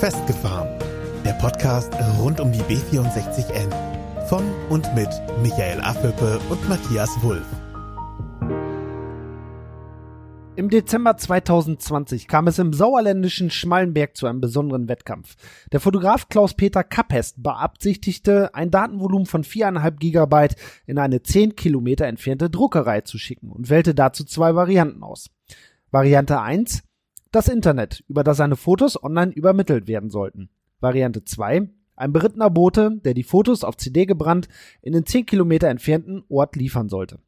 Festgefahren. Der Podcast rund um die B64N. Von und mit Michael Affelpe und Matthias Wulff. Im Dezember 2020 kam es im sauerländischen Schmallenberg zu einem besonderen Wettkampf. Der Fotograf Klaus-Peter Kappest beabsichtigte, ein Datenvolumen von 4,5 Gigabyte in eine 10 Kilometer entfernte Druckerei zu schicken und wählte dazu zwei Varianten aus. Variante 1, das Internet, über das seine Fotos online übermittelt werden sollten. Variante 2, ein berittener Bote, der die Fotos auf CD gebrannt in den 10 Kilometer entfernten Ort liefern sollte.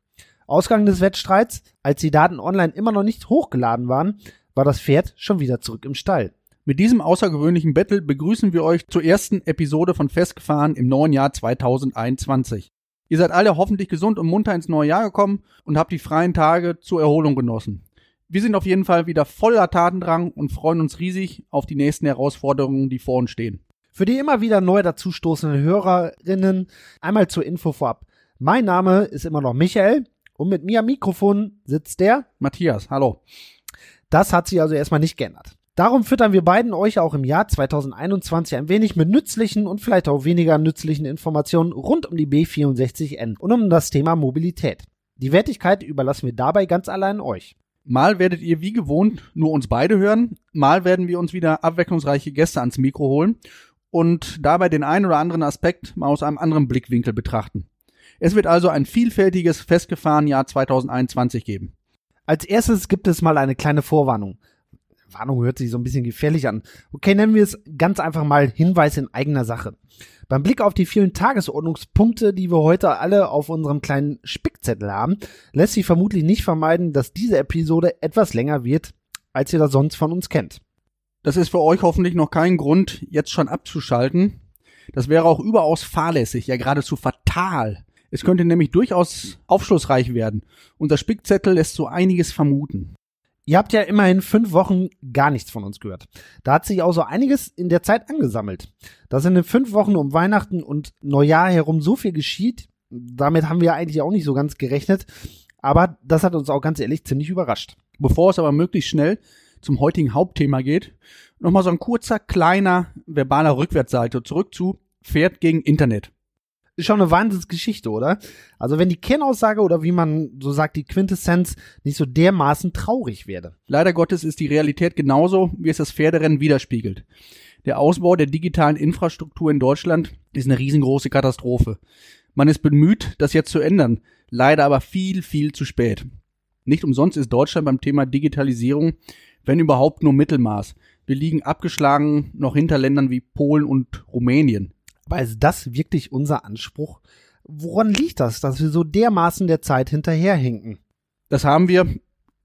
Ausgang des Wettstreits, als die Daten online immer noch nicht hochgeladen waren, war das Pferd schon wieder zurück im Stall. Mit diesem außergewöhnlichen Battle begrüßen wir euch zur ersten Episode von Festgefahren im neuen Jahr 2021. Ihr seid alle hoffentlich gesund und munter ins neue Jahr gekommen und habt die freien Tage zur Erholung genossen. Wir sind auf jeden Fall wieder voller Tatendrang und freuen uns riesig auf die nächsten Herausforderungen, die vor uns stehen. Für die immer wieder neu dazustoßenden Hörerinnen einmal zur Info vorab. Mein Name ist immer noch Michael und mit mir am Mikrofon sitzt der Matthias, hallo. Das hat sich also erstmal nicht geändert. Darum füttern wir beiden euch auch im Jahr 2021 ein wenig mit nützlichen und vielleicht auch weniger nützlichen Informationen rund um die B64N und um das Thema Mobilität. Die Wertigkeit überlassen wir dabei ganz allein euch. Mal werdet ihr wie gewohnt nur uns beide hören, mal werden wir uns wieder abwechslungsreiche Gäste ans Mikro holen und dabei den einen oder anderen Aspekt mal aus einem anderen Blickwinkel betrachten. Es wird also ein vielfältiges, festgefahren Jahr 2021 geben. Als erstes gibt es mal eine kleine Vorwarnung. Warnung hört sich so ein bisschen gefährlich an. Okay, nennen wir es ganz einfach mal Hinweis in eigener Sache. Beim Blick auf die vielen Tagesordnungspunkte, die wir heute alle auf unserem kleinen Spickzettel haben, lässt sich vermutlich nicht vermeiden, dass diese Episode etwas länger wird, als ihr das sonst von uns kennt. Das ist für euch hoffentlich noch kein Grund, jetzt schon abzuschalten. Das wäre auch überaus fahrlässig, ja geradezu fatal. Es könnte nämlich durchaus aufschlussreich werden. Unser Spickzettel lässt so einiges vermuten. Ihr habt ja immerhin fünf Wochen gar nichts von uns gehört. Da hat sich auch so einiges in der Zeit angesammelt. Dass in den fünf Wochen um Weihnachten und Neujahr herum so viel geschieht, damit haben wir eigentlich auch nicht so ganz gerechnet. Aber das hat uns auch ganz ehrlich ziemlich überrascht. Bevor es aber möglichst schnell zum heutigen Hauptthema geht, nochmal so ein kurzer, kleiner, verbaler Rückwärtsseite zurück zu Pferd gegen Internet ist schon eine Wahnsinnsgeschichte, oder? Also wenn die Kernaussage oder wie man so sagt, die Quintessenz nicht so dermaßen traurig werde. Leider Gottes ist die Realität genauso, wie es das Pferderennen widerspiegelt. Der Ausbau der digitalen Infrastruktur in Deutschland ist eine riesengroße Katastrophe. Man ist bemüht, das jetzt zu ändern, leider aber viel, viel zu spät. Nicht umsonst ist Deutschland beim Thema Digitalisierung, wenn überhaupt nur Mittelmaß. Wir liegen abgeschlagen noch hinter Ländern wie Polen und Rumänien. Aber ist das wirklich unser Anspruch? Woran liegt das, dass wir so dermaßen der Zeit hinterherhinken? Das haben wir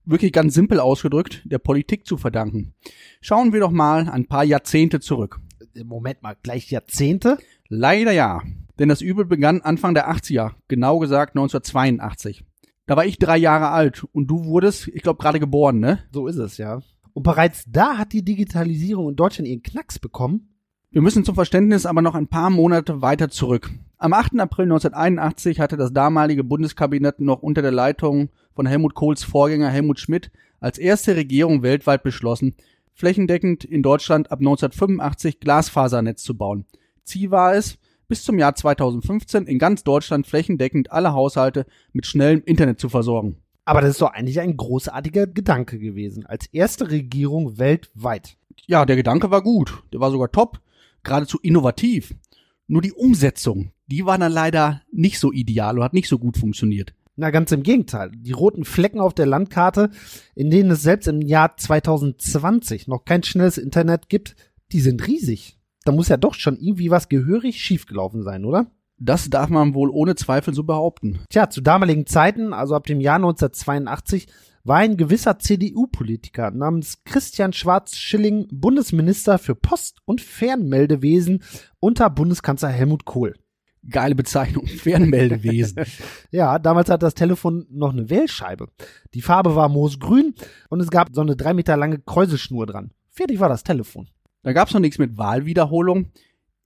wirklich ganz simpel ausgedrückt der Politik zu verdanken. Schauen wir doch mal ein paar Jahrzehnte zurück. Moment mal, gleich Jahrzehnte? Leider ja, denn das Übel begann Anfang der 80er, genau gesagt 1982. Da war ich drei Jahre alt und du wurdest, ich glaube, gerade geboren, ne? So ist es, ja. Und bereits da hat die Digitalisierung in Deutschland ihren Knacks bekommen. Wir müssen zum Verständnis aber noch ein paar Monate weiter zurück. Am 8. April 1981 hatte das damalige Bundeskabinett noch unter der Leitung von Helmut Kohls Vorgänger Helmut Schmidt als erste Regierung weltweit beschlossen, flächendeckend in Deutschland ab 1985 Glasfasernetz zu bauen. Ziel war es, bis zum Jahr 2015 in ganz Deutschland flächendeckend alle Haushalte mit schnellem Internet zu versorgen. Aber das ist doch eigentlich ein großartiger Gedanke gewesen, als erste Regierung weltweit. Ja, der Gedanke war gut, der war sogar top geradezu innovativ. Nur die Umsetzung, die war dann leider nicht so ideal und hat nicht so gut funktioniert. Na, ganz im Gegenteil. Die roten Flecken auf der Landkarte, in denen es selbst im Jahr 2020 noch kein schnelles Internet gibt, die sind riesig. Da muss ja doch schon irgendwie was gehörig schiefgelaufen sein, oder? Das darf man wohl ohne Zweifel so behaupten. Tja, zu damaligen Zeiten, also ab dem Jahr 1982, war ein gewisser CDU-Politiker namens Christian Schwarz-Schilling Bundesminister für Post- und Fernmeldewesen unter Bundeskanzler Helmut Kohl. Geile Bezeichnung, Fernmeldewesen. ja, damals hat das Telefon noch eine Wählscheibe. Die Farbe war moosgrün und es gab so eine drei Meter lange Kräuselschnur dran. Fertig war das Telefon. Da gab's noch nichts mit Wahlwiederholung.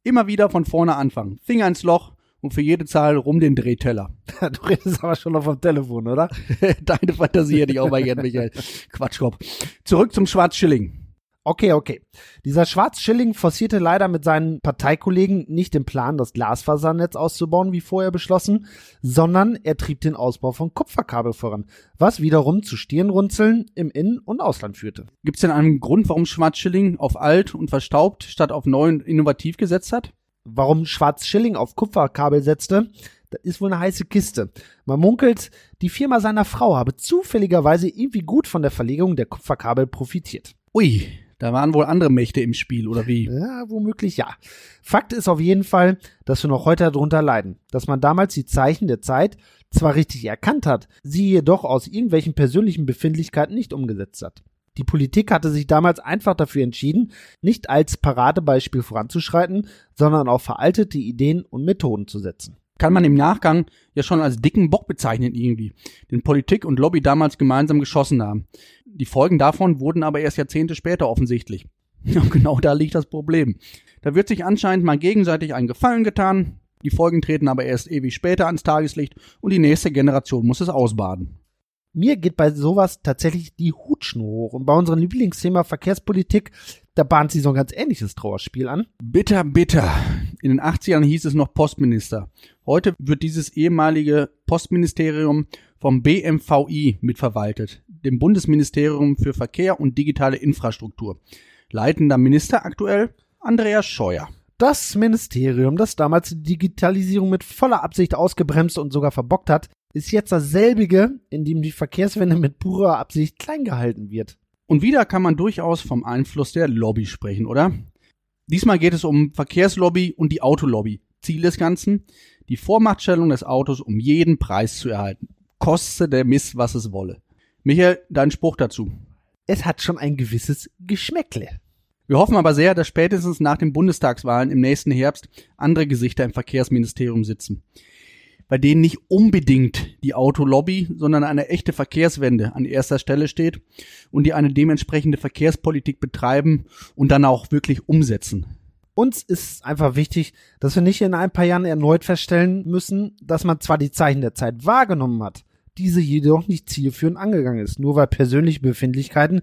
Immer wieder von vorne anfangen. Finger ins Loch, und für jede Zahl rum den Drehteller. du redest aber schon noch vom Telefon, oder? Deine Fantasie hätte ich auch mal gern, Michael. Quatschkopf. Zurück zum Schwarzschilling. Okay, okay. Dieser Schwarzschilling forcierte leider mit seinen Parteikollegen nicht den Plan, das Glasfasernetz auszubauen, wie vorher beschlossen, sondern er trieb den Ausbau von Kupferkabel voran, was wiederum zu Stirnrunzeln im In- und Ausland führte. Gibt es denn einen Grund, warum Schwarzschilling auf alt und verstaubt statt auf neu und innovativ gesetzt hat? Warum Schwarzschilling auf Kupferkabel setzte, das ist wohl eine heiße Kiste. Man munkelt, die Firma seiner Frau habe zufälligerweise irgendwie gut von der Verlegung der Kupferkabel profitiert. Ui, da waren wohl andere Mächte im Spiel, oder wie? Ja, womöglich ja. Fakt ist auf jeden Fall, dass wir noch heute darunter leiden, dass man damals die Zeichen der Zeit zwar richtig erkannt hat, sie jedoch aus irgendwelchen persönlichen Befindlichkeiten nicht umgesetzt hat. Die Politik hatte sich damals einfach dafür entschieden, nicht als Paradebeispiel voranzuschreiten, sondern auf veraltete Ideen und Methoden zu setzen. Kann man im Nachgang ja schon als dicken Bock bezeichnen irgendwie, den Politik und Lobby damals gemeinsam geschossen haben. Die Folgen davon wurden aber erst Jahrzehnte später offensichtlich. Und genau da liegt das Problem. Da wird sich anscheinend mal gegenseitig einen Gefallen getan, die Folgen treten aber erst ewig später ans Tageslicht und die nächste Generation muss es ausbaden. Mir geht bei sowas tatsächlich die Hutschnur hoch. Und bei unserem Lieblingsthema Verkehrspolitik, da bahnt sie so ein ganz ähnliches Trauerspiel an. Bitter, bitter. In den 80ern hieß es noch Postminister. Heute wird dieses ehemalige Postministerium vom BMVI mitverwaltet, dem Bundesministerium für Verkehr und digitale Infrastruktur. Leitender Minister aktuell Andreas Scheuer. Das Ministerium, das damals die Digitalisierung mit voller Absicht ausgebremst und sogar verbockt hat, ist jetzt dasselbige, in dem die Verkehrswende mit purer Absicht klein gehalten wird. Und wieder kann man durchaus vom Einfluss der Lobby sprechen, oder? Diesmal geht es um Verkehrslobby und die Autolobby. Ziel des Ganzen? Die Vormachtstellung des Autos um jeden Preis zu erhalten. Koste der Mist, was es wolle. Michael, dein Spruch dazu. Es hat schon ein gewisses Geschmäckle. Wir hoffen aber sehr, dass spätestens nach den Bundestagswahlen im nächsten Herbst andere Gesichter im Verkehrsministerium sitzen bei denen nicht unbedingt die Autolobby, sondern eine echte Verkehrswende an erster Stelle steht und die eine dementsprechende Verkehrspolitik betreiben und dann auch wirklich umsetzen. Uns ist einfach wichtig, dass wir nicht in ein paar Jahren erneut feststellen müssen, dass man zwar die Zeichen der Zeit wahrgenommen hat, diese jedoch nicht zielführend angegangen ist, nur weil persönliche Befindlichkeiten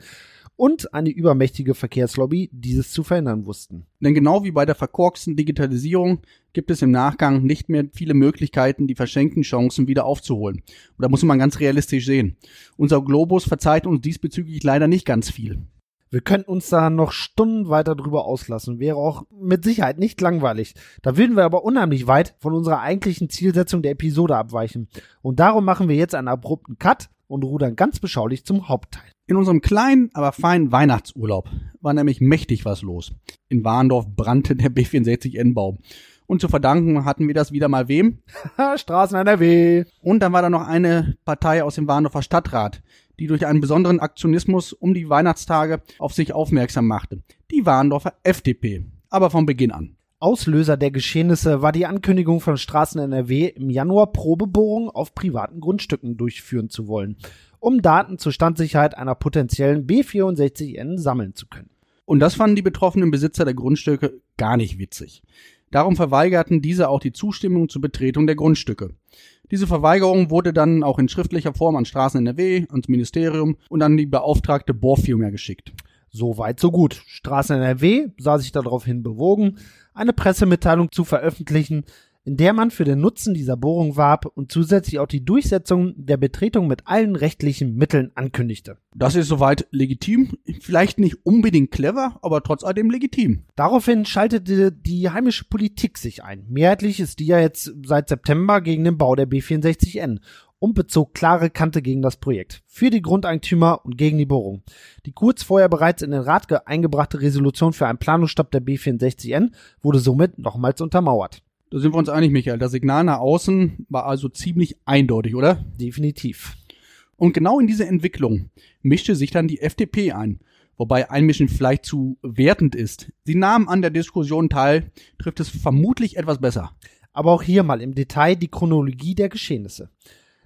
und eine übermächtige Verkehrslobby dieses zu verhindern wussten. Denn genau wie bei der verkorksten Digitalisierung gibt es im Nachgang nicht mehr viele Möglichkeiten, die verschenkten Chancen wieder aufzuholen. Und da muss man ganz realistisch sehen. Unser Globus verzeiht uns diesbezüglich leider nicht ganz viel. Wir könnten uns da noch Stunden weiter drüber auslassen, wäre auch mit Sicherheit nicht langweilig. Da würden wir aber unheimlich weit von unserer eigentlichen Zielsetzung der Episode abweichen. Und darum machen wir jetzt einen abrupten Cut und rudern ganz beschaulich zum Hauptteil. In unserem kleinen, aber feinen Weihnachtsurlaub war nämlich mächtig was los. In Warndorf brannte der B64N-Baum. Und zu verdanken hatten wir das wieder mal wem? Straßen NRW. Und dann war da noch eine Partei aus dem Warndorfer Stadtrat, die durch einen besonderen Aktionismus um die Weihnachtstage auf sich aufmerksam machte. Die Warndorfer FDP. Aber von Beginn an. Auslöser der Geschehnisse war die Ankündigung von Straßen NRW, im Januar Probebohrungen auf privaten Grundstücken durchführen zu wollen um Daten zur Standsicherheit einer potenziellen B64N sammeln zu können. Und das fanden die betroffenen Besitzer der Grundstücke gar nicht witzig. Darum verweigerten diese auch die Zustimmung zur Betretung der Grundstücke. Diese Verweigerung wurde dann auch in schriftlicher Form an Straßen NRW, ans Ministerium und an die beauftragte Bohrfirma geschickt. So weit, so gut. Straßen NRW sah sich daraufhin bewogen, eine Pressemitteilung zu veröffentlichen, in der man für den Nutzen dieser Bohrung warb und zusätzlich auch die Durchsetzung der Betretung mit allen rechtlichen Mitteln ankündigte. Das ist soweit legitim, vielleicht nicht unbedingt clever, aber trotz alledem legitim. Daraufhin schaltete die heimische Politik sich ein. Mehrheitlich ist die ja jetzt seit September gegen den Bau der B64N und bezog klare Kante gegen das Projekt, für die Grundeigentümer und gegen die Bohrung. Die kurz vorher bereits in den Rat eingebrachte Resolution für einen Planungsstopp der B64N wurde somit nochmals untermauert. Da sind wir uns einig, Michael. Das Signal nach außen war also ziemlich eindeutig, oder? Definitiv. Und genau in diese Entwicklung mischte sich dann die FDP ein. Wobei Einmischen vielleicht zu wertend ist. Sie nahm an der Diskussion teil, trifft es vermutlich etwas besser. Aber auch hier mal im Detail die Chronologie der Geschehnisse.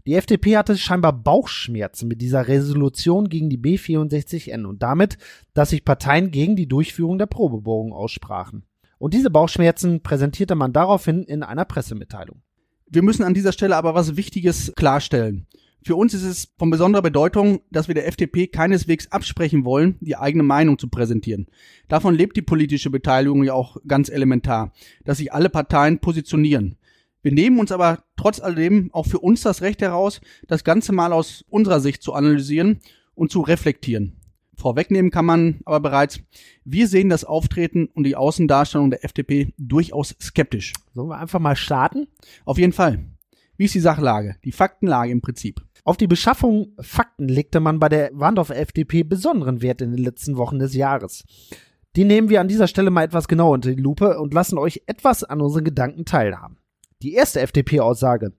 Die FDP hatte scheinbar Bauchschmerzen mit dieser Resolution gegen die B64N und damit, dass sich Parteien gegen die Durchführung der Probebohrung aussprachen. Und diese Bauchschmerzen präsentierte man daraufhin in einer Pressemitteilung. Wir müssen an dieser Stelle aber was Wichtiges klarstellen. Für uns ist es von besonderer Bedeutung, dass wir der FDP keineswegs absprechen wollen, die eigene Meinung zu präsentieren. Davon lebt die politische Beteiligung ja auch ganz elementar, dass sich alle Parteien positionieren. Wir nehmen uns aber trotz alledem auch für uns das Recht heraus, das Ganze mal aus unserer Sicht zu analysieren und zu reflektieren. Vorwegnehmen kann man aber bereits, wir sehen das Auftreten und die Außendarstellung der FDP durchaus skeptisch. Sollen wir einfach mal starten? Auf jeden Fall. Wie ist die Sachlage? Die Faktenlage im Prinzip. Auf die Beschaffung Fakten legte man bei der Wandorf FDP besonderen Wert in den letzten Wochen des Jahres. Die nehmen wir an dieser Stelle mal etwas genauer unter die Lupe und lassen euch etwas an unseren Gedanken teilhaben. Die erste FDP-Aussage.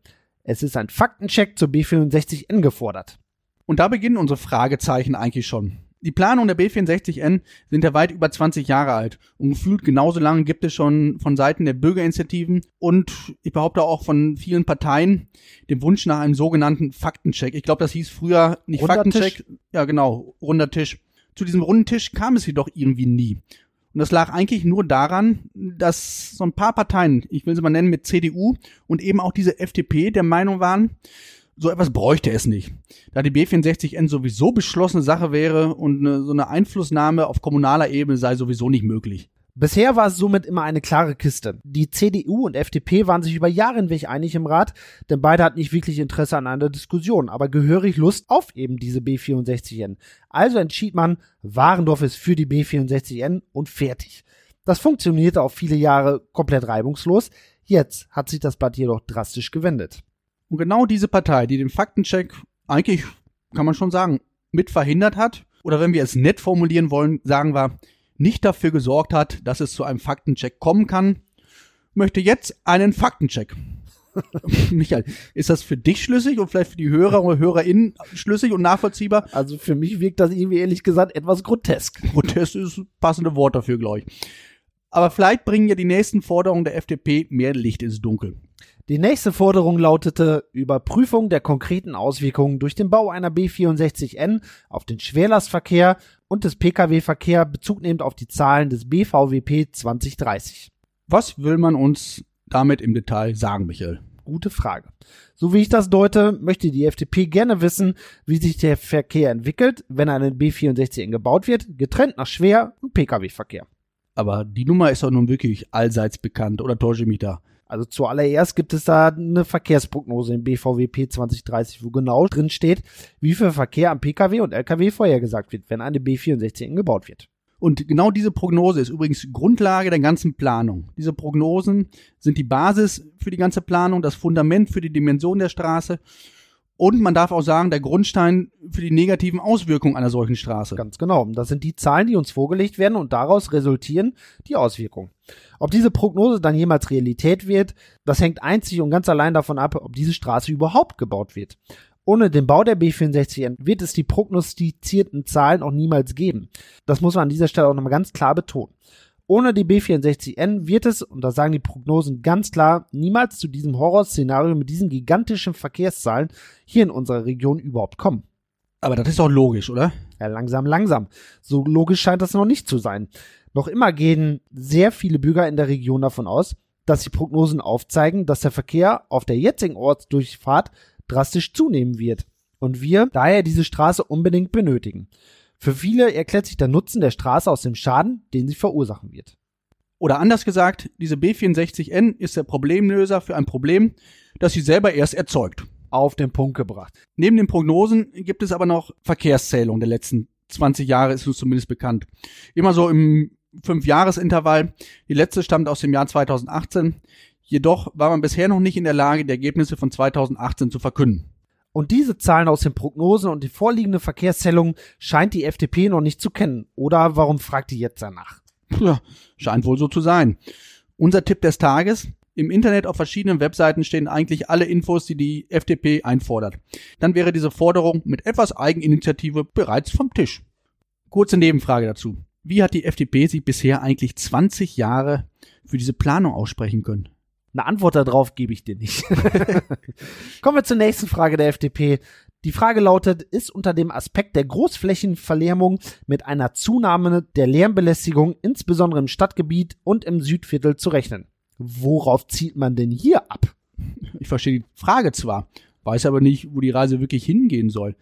Es ist ein Faktencheck zur B64N gefordert. Und da beginnen unsere Fragezeichen eigentlich schon. Die Planungen der B64N sind ja weit über 20 Jahre alt und gefühlt genauso lange gibt es schon von Seiten der Bürgerinitiativen und ich behaupte auch von vielen Parteien den Wunsch nach einem sogenannten Faktencheck. Ich glaube, das hieß früher nicht Runder Faktencheck, Tisch? ja genau, runder Tisch. Zu diesem runden Tisch kam es jedoch irgendwie nie. Und das lag eigentlich nur daran, dass so ein paar Parteien, ich will sie mal nennen mit CDU und eben auch diese FDP der Meinung waren, so etwas bräuchte es nicht. Da die B64N sowieso beschlossene Sache wäre und eine, so eine Einflussnahme auf kommunaler Ebene sei sowieso nicht möglich. Bisher war es somit immer eine klare Kiste. Die CDU und FDP waren sich über Jahre hinweg einig im Rat, denn beide hatten nicht wirklich Interesse an einer Diskussion, aber gehörig Lust auf eben diese B64N. Also entschied man, Warendorf ist für die B64N und fertig. Das funktionierte auch viele Jahre komplett reibungslos. Jetzt hat sich das Blatt jedoch drastisch gewendet. Und genau diese Partei, die den Faktencheck eigentlich, kann man schon sagen, mit verhindert hat, oder wenn wir es nett formulieren wollen, sagen wir, nicht dafür gesorgt hat, dass es zu einem Faktencheck kommen kann, möchte jetzt einen Faktencheck. Michael, ist das für dich schlüssig und vielleicht für die Hörer oder HörerInnen schlüssig und nachvollziehbar? Also für mich wirkt das irgendwie ehrlich gesagt etwas grotesk. Protest ist das passende Wort dafür, glaube ich. Aber vielleicht bringen ja die nächsten Forderungen der FDP mehr Licht ins Dunkel. Die nächste Forderung lautete Überprüfung der konkreten Auswirkungen durch den Bau einer B64N auf den Schwerlastverkehr und des Pkw-Verkehr bezugnehmend auf die Zahlen des BVWP 2030. Was will man uns damit im Detail sagen, Michael? Gute Frage. So wie ich das deute, möchte die FDP gerne wissen, wie sich der Verkehr entwickelt, wenn eine B64N gebaut wird, getrennt nach Schwer- und Pkw-Verkehr. Aber die Nummer ist doch nun wirklich allseits bekannt, oder täusche ich mich da? Also zuallererst gibt es da eine Verkehrsprognose im BVWP 2030, wo genau drin steht, wie viel Verkehr am Pkw und Lkw vorhergesagt wird, wenn eine B64 gebaut wird. Und genau diese Prognose ist übrigens Grundlage der ganzen Planung. Diese Prognosen sind die Basis für die ganze Planung, das Fundament für die Dimension der Straße und man darf auch sagen, der Grundstein für die negativen Auswirkungen einer solchen Straße. Ganz genau. Das sind die Zahlen, die uns vorgelegt werden und daraus resultieren die Auswirkungen. Ob diese Prognose dann jemals Realität wird, das hängt einzig und ganz allein davon ab, ob diese Straße überhaupt gebaut wird. Ohne den Bau der B64 wird es die prognostizierten Zahlen auch niemals geben. Das muss man an dieser Stelle auch nochmal ganz klar betonen. Ohne die B64N wird es, und da sagen die Prognosen ganz klar, niemals zu diesem Horrorszenario mit diesen gigantischen Verkehrszahlen hier in unserer Region überhaupt kommen. Aber das ist doch logisch, oder? Ja, langsam, langsam. So logisch scheint das noch nicht zu sein. Noch immer gehen sehr viele Bürger in der Region davon aus, dass die Prognosen aufzeigen, dass der Verkehr auf der jetzigen Ortsdurchfahrt drastisch zunehmen wird und wir daher diese Straße unbedingt benötigen. Für viele erklärt sich der Nutzen der Straße aus dem Schaden, den sie verursachen wird. Oder anders gesagt, diese B64N ist der Problemlöser für ein Problem, das sie selber erst erzeugt. Auf den Punkt gebracht. Neben den Prognosen gibt es aber noch Verkehrszählungen der letzten 20 Jahre, ist uns zumindest bekannt. Immer so im Fünf-Jahres-Intervall. Die letzte stammt aus dem Jahr 2018. Jedoch war man bisher noch nicht in der Lage, die Ergebnisse von 2018 zu verkünden. Und diese Zahlen aus den Prognosen und die vorliegende Verkehrszählung scheint die FDP noch nicht zu kennen. Oder warum fragt die jetzt danach? Ja, scheint wohl so zu sein. Unser Tipp des Tages. Im Internet auf verschiedenen Webseiten stehen eigentlich alle Infos, die die FDP einfordert. Dann wäre diese Forderung mit etwas Eigeninitiative bereits vom Tisch. Kurze Nebenfrage dazu. Wie hat die FDP sich bisher eigentlich 20 Jahre für diese Planung aussprechen können? Eine Antwort darauf gebe ich dir nicht. Kommen wir zur nächsten Frage der FDP. Die Frage lautet, ist unter dem Aspekt der Großflächenverlärmung mit einer Zunahme der Lärmbelästigung, insbesondere im Stadtgebiet und im Südviertel, zu rechnen? Worauf zielt man denn hier ab? Ich verstehe die Frage zwar, weiß aber nicht, wo die Reise wirklich hingehen soll.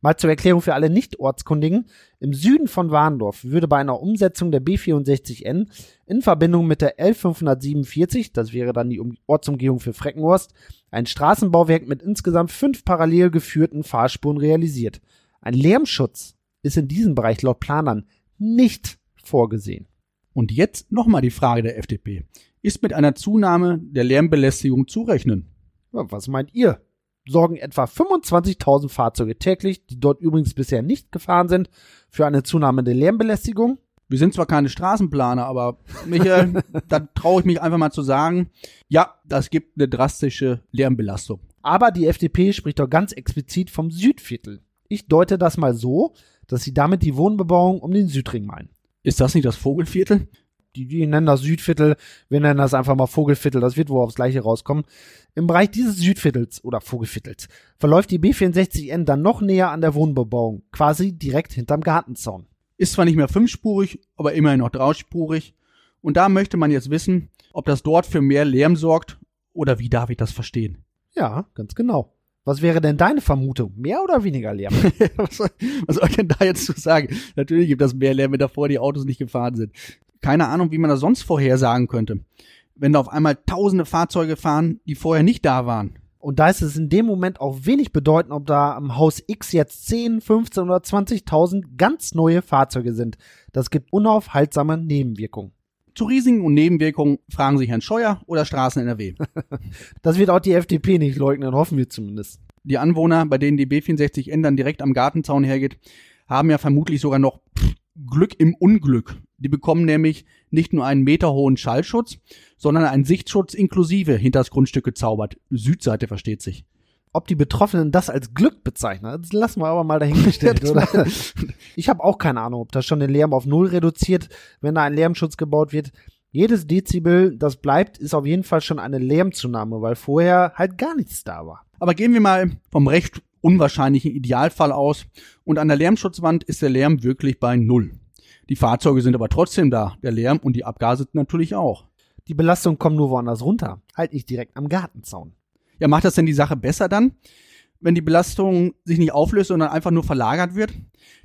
Mal zur Erklärung für alle Nicht-Ortskundigen. Im Süden von Warndorf würde bei einer Umsetzung der B64N in Verbindung mit der L547, das wäre dann die Ortsumgehung für Freckenhorst, ein Straßenbauwerk mit insgesamt fünf parallel geführten Fahrspuren realisiert. Ein Lärmschutz ist in diesem Bereich laut Planern nicht vorgesehen. Und jetzt nochmal die Frage der FDP. Ist mit einer Zunahme der Lärmbelästigung zu rechnen? Was meint ihr? Sorgen etwa 25.000 Fahrzeuge täglich, die dort übrigens bisher nicht gefahren sind, für eine Zunahme der Lärmbelästigung. Wir sind zwar keine Straßenplaner, aber Michael, da traue ich mich einfach mal zu sagen, ja, das gibt eine drastische Lärmbelastung. Aber die FDP spricht doch ganz explizit vom Südviertel. Ich deute das mal so, dass sie damit die Wohnbebauung um den Südring meinen. Ist das nicht das Vogelviertel? Die, die nennen das Südviertel, wir nennen das einfach mal Vogelviertel, das wird wohl aufs gleiche rauskommen. Im Bereich dieses Südviertels oder Vogelviertels verläuft die B64N dann noch näher an der Wohnbebauung, quasi direkt hinterm Gartenzaun. Ist zwar nicht mehr fünfspurig, aber immerhin noch dreispurig. Und da möchte man jetzt wissen, ob das dort für mehr Lärm sorgt oder wie darf ich das verstehen? Ja, ganz genau. Was wäre denn deine Vermutung? Mehr oder weniger Lärm? was, soll, was soll ich denn da jetzt zu sagen? Natürlich gibt das mehr Lärm, wenn davor die Autos nicht gefahren sind keine Ahnung, wie man das sonst vorhersagen könnte. Wenn da auf einmal tausende Fahrzeuge fahren, die vorher nicht da waren. Und da ist es in dem Moment auch wenig bedeutend, ob da am Haus X jetzt 10, 15 oder 20.000 ganz neue Fahrzeuge sind. Das gibt unaufhaltsame Nebenwirkungen. Zu Risiken und Nebenwirkungen fragen sich Herrn Scheuer oder Straßen NRW. das wird auch die FDP nicht leugnen, hoffen wir zumindest. Die Anwohner, bei denen die B64N dann direkt am Gartenzaun hergeht, haben ja vermutlich sogar noch Glück im Unglück. Die bekommen nämlich nicht nur einen meterhohen Schallschutz, sondern einen Sichtschutz inklusive hinter das Grundstück gezaubert. Südseite versteht sich. Ob die Betroffenen das als Glück bezeichnen, das lassen wir aber mal dahingestellt, oder? Ich habe auch keine Ahnung, ob das schon den Lärm auf Null reduziert, wenn da ein Lärmschutz gebaut wird. Jedes Dezibel, das bleibt, ist auf jeden Fall schon eine Lärmzunahme, weil vorher halt gar nichts da war. Aber gehen wir mal vom recht unwahrscheinlichen Idealfall aus und an der Lärmschutzwand ist der Lärm wirklich bei Null. Die Fahrzeuge sind aber trotzdem da, der Lärm und die Abgase natürlich auch. Die Belastung kommt nur woanders runter, halt nicht direkt am Gartenzaun. Ja, macht das denn die Sache besser dann? Wenn die Belastung sich nicht auflöst, sondern einfach nur verlagert wird,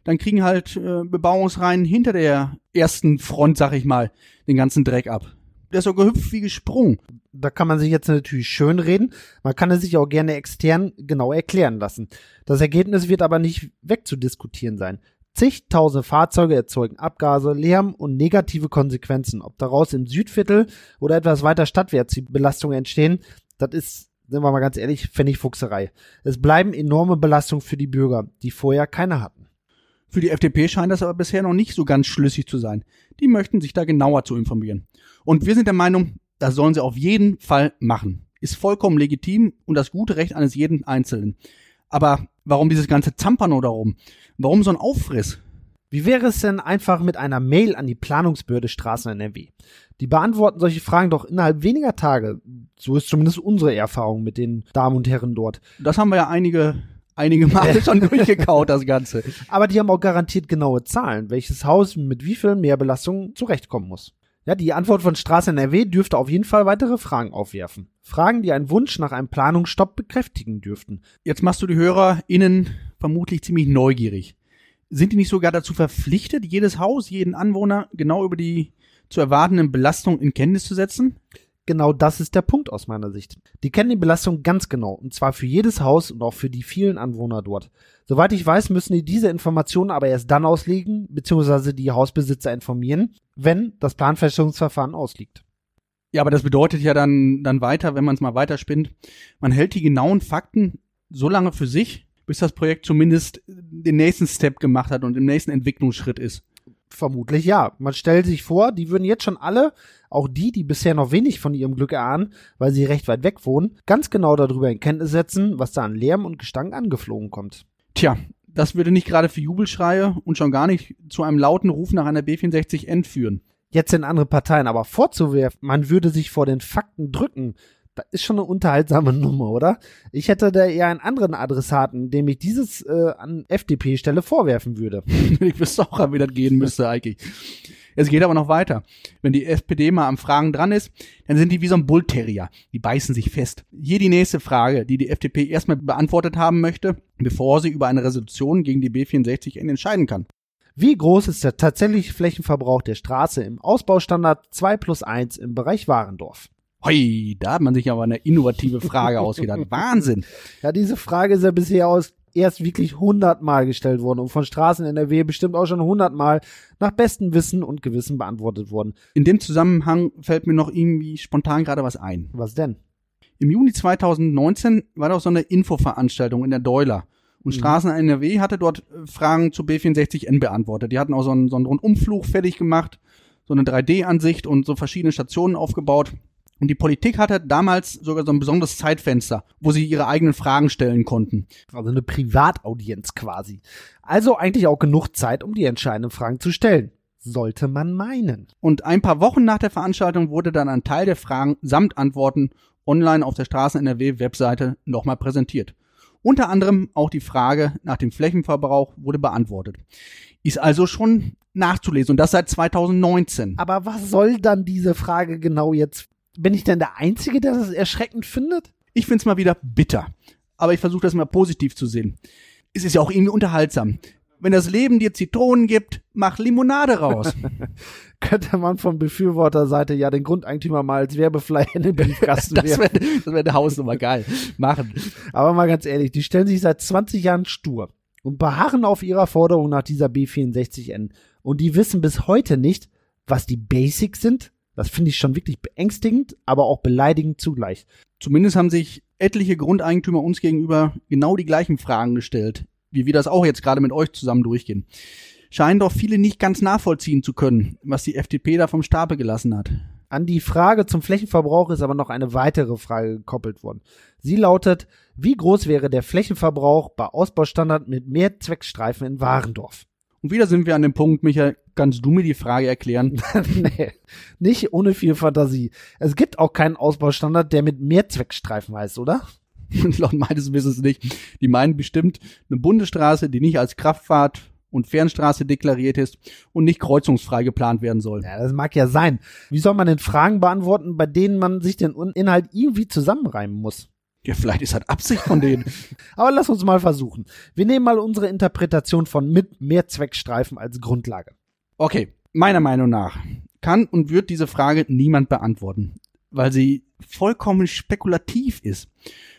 dann kriegen halt äh, Bebauungsreihen hinter der ersten Front, sag ich mal, den ganzen Dreck ab. Der ist so gehüpft wie gesprungen. Da kann man sich jetzt natürlich schön reden. Man kann es sich auch gerne extern genau erklären lassen. Das Ergebnis wird aber nicht wegzudiskutieren sein. Zigtausende Fahrzeuge erzeugen Abgase, Lärm und negative Konsequenzen. Ob daraus im Südviertel oder etwas weiter stadtwärts die Belastungen entstehen, das ist, sind wir mal ganz ehrlich, Pfennigfuchserei. Es bleiben enorme Belastungen für die Bürger, die vorher keine hatten. Für die FDP scheint das aber bisher noch nicht so ganz schlüssig zu sein. Die möchten sich da genauer zu informieren. Und wir sind der Meinung, das sollen sie auf jeden Fall machen. Ist vollkommen legitim und das gute Recht eines jeden Einzelnen. Aber warum dieses ganze Zampano darum? Warum so ein Auffriss? Wie wäre es denn einfach mit einer Mail an die Planungsbehörde Straßen NRW? Die beantworten solche Fragen doch innerhalb weniger Tage. So ist zumindest unsere Erfahrung mit den Damen und Herren dort. Das haben wir ja einige einige Male schon durchgekaut, das Ganze. Aber die haben auch garantiert genaue Zahlen, welches Haus mit wie viel Mehrbelastung zurechtkommen muss. Ja, die Antwort von Straße NRW dürfte auf jeden Fall weitere Fragen aufwerfen. Fragen, die einen Wunsch nach einem Planungsstopp bekräftigen dürften. Jetzt machst du die HörerInnen vermutlich ziemlich neugierig. Sind die nicht sogar dazu verpflichtet, jedes Haus, jeden Anwohner genau über die zu erwartenden Belastungen in Kenntnis zu setzen? Genau das ist der Punkt aus meiner Sicht. Die kennen die Belastung ganz genau, und zwar für jedes Haus und auch für die vielen Anwohner dort. Soweit ich weiß, müssen die diese Informationen aber erst dann auslegen, beziehungsweise die Hausbesitzer informieren, wenn das Planfeststellungsverfahren ausliegt. Ja, aber das bedeutet ja dann, dann weiter, wenn man es mal weiterspinnt, man hält die genauen Fakten so lange für sich, bis das Projekt zumindest den nächsten Step gemacht hat und im nächsten Entwicklungsschritt ist. Vermutlich ja. Man stellt sich vor, die würden jetzt schon alle, auch die, die bisher noch wenig von ihrem Glück erahnen, weil sie recht weit weg wohnen, ganz genau darüber in Kenntnis setzen, was da an Lärm und Gestank angeflogen kommt. Tja, das würde nicht gerade für Jubelschreie und schon gar nicht zu einem lauten Ruf nach einer B64N führen. Jetzt sind andere Parteien aber vorzuwerfen, man würde sich vor den Fakten drücken, das ist schon eine unterhaltsame Nummer, oder? Ich hätte da eher einen anderen Adressaten, dem ich dieses äh, an FDP-Stelle vorwerfen würde. ich wüsste auch, wie das gehen müsste eigentlich. Es geht aber noch weiter. Wenn die SPD mal am Fragen dran ist, dann sind die wie so ein Bullterrier. Die beißen sich fest. Hier die nächste Frage, die die FDP erstmal beantwortet haben möchte, bevor sie über eine Resolution gegen die B64N entscheiden kann. Wie groß ist der tatsächliche Flächenverbrauch der Straße im Ausbaustandard 2 plus 1 im Bereich Warendorf? Hoi, da hat man sich aber eine innovative Frage ausgedacht. Wahnsinn. Ja, diese Frage ist ja bisher aus erst wirklich hundertmal gestellt worden und von Straßen NRW bestimmt auch schon hundertmal nach bestem Wissen und Gewissen beantwortet worden. In dem Zusammenhang fällt mir noch irgendwie spontan gerade was ein. Was denn? Im Juni 2019 war doch so eine Infoveranstaltung in der Deuler. Und Mhm. Straßen NRW hatte dort äh, Fragen zu B64N beantwortet. Die hatten auch so einen, so einen Rundumflug fertig gemacht, so eine 3D-Ansicht und so verschiedene Stationen aufgebaut. Und die Politik hatte damals sogar so ein besonderes Zeitfenster, wo sie ihre eigenen Fragen stellen konnten. Also eine Privataudienz quasi. Also eigentlich auch genug Zeit, um die entscheidenden Fragen zu stellen. Sollte man meinen. Und ein paar Wochen nach der Veranstaltung wurde dann ein Teil der Fragen samt Antworten online auf der Straßen NRW Webseite nochmal präsentiert. Unter anderem auch die Frage nach dem Flächenverbrauch wurde beantwortet. Ist also schon nachzulesen und das seit 2019. Aber was soll dann diese Frage genau jetzt? Bin ich denn der Einzige, der das erschreckend findet? Ich find's mal wieder bitter. Aber ich versuche das mal positiv zu sehen. Es ist ja auch irgendwie unterhaltsam. Wenn das Leben dir Zitronen gibt, mach Limonade raus. Könnte man von Befürworterseite ja den Grundeigentümer mal als Werbeflyer in den Briefkasten Das wäre das wär eine Hausnummer geil. Machen. Aber mal ganz ehrlich, die stellen sich seit 20 Jahren stur und beharren auf ihrer Forderung nach dieser B64N. Und die wissen bis heute nicht, was die Basics sind. Das finde ich schon wirklich beängstigend, aber auch beleidigend zugleich. Zumindest haben sich etliche Grundeigentümer uns gegenüber genau die gleichen Fragen gestellt, wie wir das auch jetzt gerade mit euch zusammen durchgehen. Scheinen doch viele nicht ganz nachvollziehen zu können, was die FDP da vom Stapel gelassen hat. An die Frage zum Flächenverbrauch ist aber noch eine weitere Frage gekoppelt worden. Sie lautet, wie groß wäre der Flächenverbrauch bei Ausbaustandard mit Mehrzweckstreifen in Warendorf? Und wieder sind wir an dem Punkt, Michael, kannst du mir die Frage erklären? nee, nicht ohne viel Fantasie. Es gibt auch keinen Ausbaustandard, der mit Mehrzweckstreifen heißt, oder? Laut meines Wissens nicht. Die meinen bestimmt eine Bundesstraße, die nicht als Kraftfahrt und Fernstraße deklariert ist und nicht kreuzungsfrei geplant werden soll. Ja, das mag ja sein. Wie soll man denn Fragen beantworten, bei denen man sich den Inhalt irgendwie zusammenreimen muss? Ja, vielleicht ist das Absicht von denen. Aber lass uns mal versuchen. Wir nehmen mal unsere Interpretation von mit Mehrzweckstreifen als Grundlage. Okay, meiner Meinung nach kann und wird diese Frage niemand beantworten, weil sie vollkommen spekulativ ist.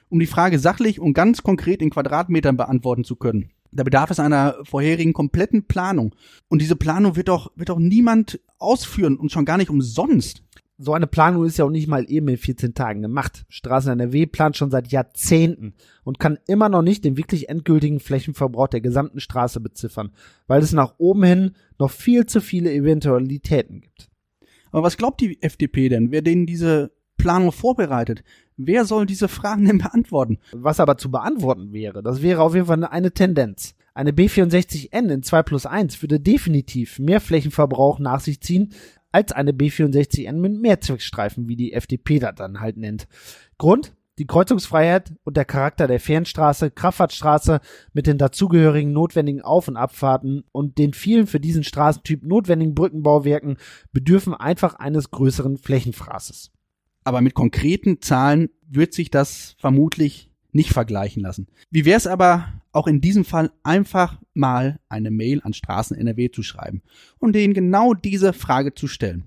Um die Frage sachlich und ganz konkret in Quadratmetern beantworten zu können, da bedarf es einer vorherigen kompletten Planung. Und diese Planung wird doch, wird doch niemand ausführen und schon gar nicht umsonst. So eine Planung ist ja auch nicht mal eben in 14 Tagen gemacht. Straßen NRW plant schon seit Jahrzehnten und kann immer noch nicht den wirklich endgültigen Flächenverbrauch der gesamten Straße beziffern, weil es nach oben hin noch viel zu viele Eventualitäten gibt. Aber was glaubt die FDP denn, wer denen diese Planung vorbereitet? Wer soll diese Fragen denn beantworten? Was aber zu beantworten wäre, das wäre auf jeden Fall eine Tendenz. Eine B64N in 2 plus 1 würde definitiv mehr Flächenverbrauch nach sich ziehen als eine B64N mit Mehrzweckstreifen, wie die FDP das dann halt nennt. Grund? Die Kreuzungsfreiheit und der Charakter der Fernstraße, Kraftfahrtstraße mit den dazugehörigen notwendigen Auf- und Abfahrten und den vielen für diesen Straßentyp notwendigen Brückenbauwerken bedürfen einfach eines größeren Flächenfraßes. Aber mit konkreten Zahlen wird sich das vermutlich nicht vergleichen lassen. Wie wäre es aber auch in diesem Fall einfach mal eine Mail an Straßen NRW zu schreiben und denen genau diese Frage zu stellen?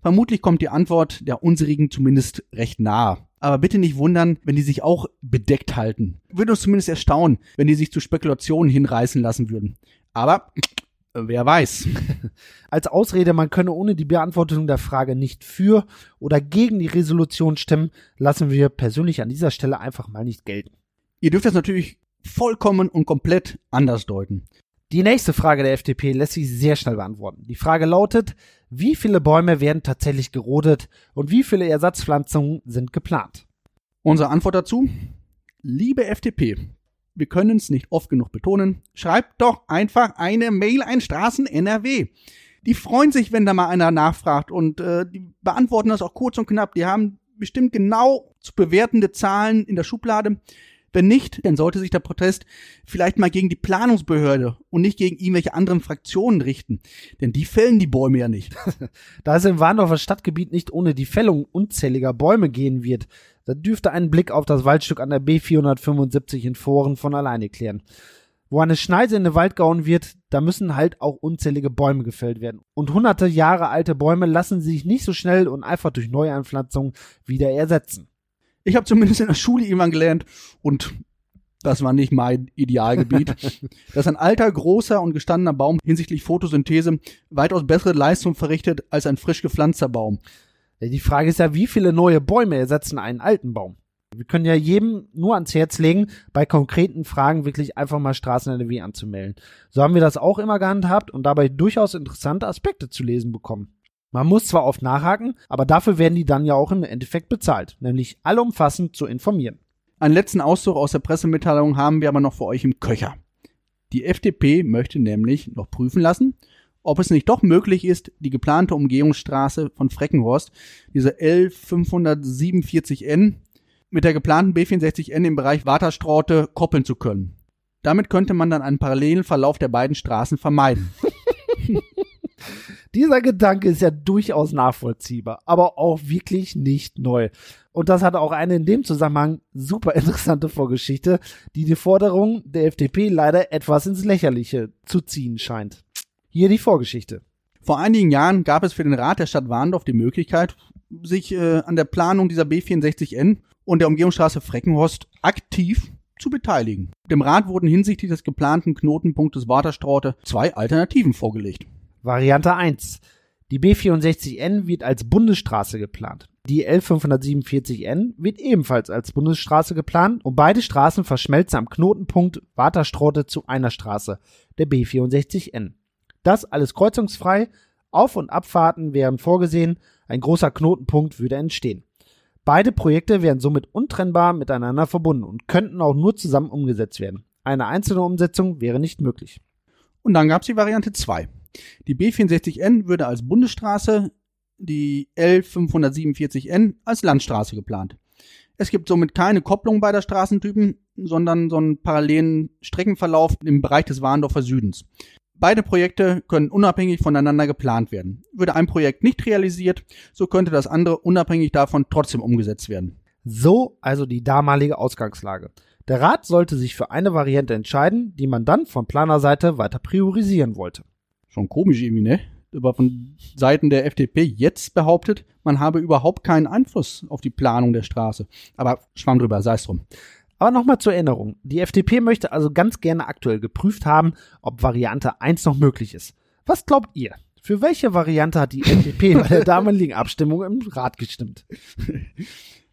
Vermutlich kommt die Antwort der unserigen zumindest recht nahe. Aber bitte nicht wundern, wenn die sich auch bedeckt halten. Würde uns zumindest erstaunen, wenn die sich zu Spekulationen hinreißen lassen würden. Aber wer weiß. Als Ausrede, man könne ohne die Beantwortung der Frage nicht für oder gegen die Resolution stimmen, lassen wir persönlich an dieser Stelle einfach mal nicht gelten. Ihr dürft das natürlich vollkommen und komplett anders deuten. Die nächste Frage der FDP lässt sich sehr schnell beantworten. Die Frage lautet, wie viele Bäume werden tatsächlich gerodet und wie viele Ersatzpflanzungen sind geplant? Unsere Antwort dazu? Liebe FDP, wir können es nicht oft genug betonen, schreibt doch einfach eine Mail an Straßen NRW. Die freuen sich, wenn da mal einer nachfragt und äh, die beantworten das auch kurz und knapp. Die haben bestimmt genau zu bewertende Zahlen in der Schublade. Wenn nicht, dann sollte sich der Protest vielleicht mal gegen die Planungsbehörde und nicht gegen irgendwelche anderen Fraktionen richten. Denn die fällen die Bäume ja nicht. Da es im Warndorfer Stadtgebiet nicht ohne die Fällung unzähliger Bäume gehen wird, da dürfte ein Blick auf das Waldstück an der B475 in Foren von alleine klären. Wo eine Schneise in den Wald gehauen wird, da müssen halt auch unzählige Bäume gefällt werden. Und hunderte Jahre alte Bäume lassen sich nicht so schnell und einfach durch Neuanpflanzung wieder ersetzen. Ich habe zumindest in der Schule irgendwann gelernt und das war nicht mein Idealgebiet, dass ein alter, großer und gestandener Baum hinsichtlich Photosynthese weitaus bessere Leistung verrichtet als ein frisch gepflanzter Baum. Die Frage ist ja, wie viele neue Bäume ersetzen einen alten Baum? Wir können ja jedem nur ans Herz legen, bei konkreten Fragen wirklich einfach mal Straßen-NRW anzumelden. So haben wir das auch immer gehandhabt und dabei durchaus interessante Aspekte zu lesen bekommen. Man muss zwar oft nachhaken, aber dafür werden die dann ja auch im Endeffekt bezahlt, nämlich allumfassend zu informieren. Einen letzten Auszug aus der Pressemitteilung haben wir aber noch für euch im Köcher. Die FDP möchte nämlich noch prüfen lassen, ob es nicht doch möglich ist, die geplante Umgehungsstraße von Freckenhorst, diese L547N, mit der geplanten B64N im Bereich Waterstraute koppeln zu können. Damit könnte man dann einen parallelen Verlauf der beiden Straßen vermeiden. Dieser Gedanke ist ja durchaus nachvollziehbar, aber auch wirklich nicht neu. Und das hat auch eine in dem Zusammenhang super interessante Vorgeschichte, die die Forderung der FDP leider etwas ins Lächerliche zu ziehen scheint. Hier die Vorgeschichte. Vor einigen Jahren gab es für den Rat der Stadt Warndorf die Möglichkeit, sich äh, an der Planung dieser B64N und der Umgehungsstraße Freckenhorst aktiv zu beteiligen. Dem Rat wurden hinsichtlich des geplanten Knotenpunktes Waterstraute zwei Alternativen vorgelegt. Variante 1. Die B64N wird als Bundesstraße geplant. Die L547N wird ebenfalls als Bundesstraße geplant und beide Straßen verschmelzen am Knotenpunkt Waterstraute zu einer Straße, der B64N. Das alles kreuzungsfrei, Auf- und Abfahrten wären vorgesehen, ein großer Knotenpunkt würde entstehen. Beide Projekte wären somit untrennbar miteinander verbunden und könnten auch nur zusammen umgesetzt werden. Eine einzelne Umsetzung wäre nicht möglich. Und dann gab es die Variante 2. Die B64N würde als Bundesstraße, die L547N als Landstraße geplant. Es gibt somit keine Kopplung beider Straßentypen, sondern so einen parallelen Streckenverlauf im Bereich des Warndorfer Südens. Beide Projekte können unabhängig voneinander geplant werden. Würde ein Projekt nicht realisiert, so könnte das andere unabhängig davon trotzdem umgesetzt werden. So also die damalige Ausgangslage. Der Rat sollte sich für eine Variante entscheiden, die man dann von Planerseite weiter priorisieren wollte. Schon komisch irgendwie, ne? Aber von Seiten der FDP jetzt behauptet, man habe überhaupt keinen Einfluss auf die Planung der Straße. Aber schwamm drüber, sei es drum. Aber nochmal zur Erinnerung. Die FDP möchte also ganz gerne aktuell geprüft haben, ob Variante 1 noch möglich ist. Was glaubt ihr? Für welche Variante hat die FDP bei der damaligen Abstimmung im Rat gestimmt?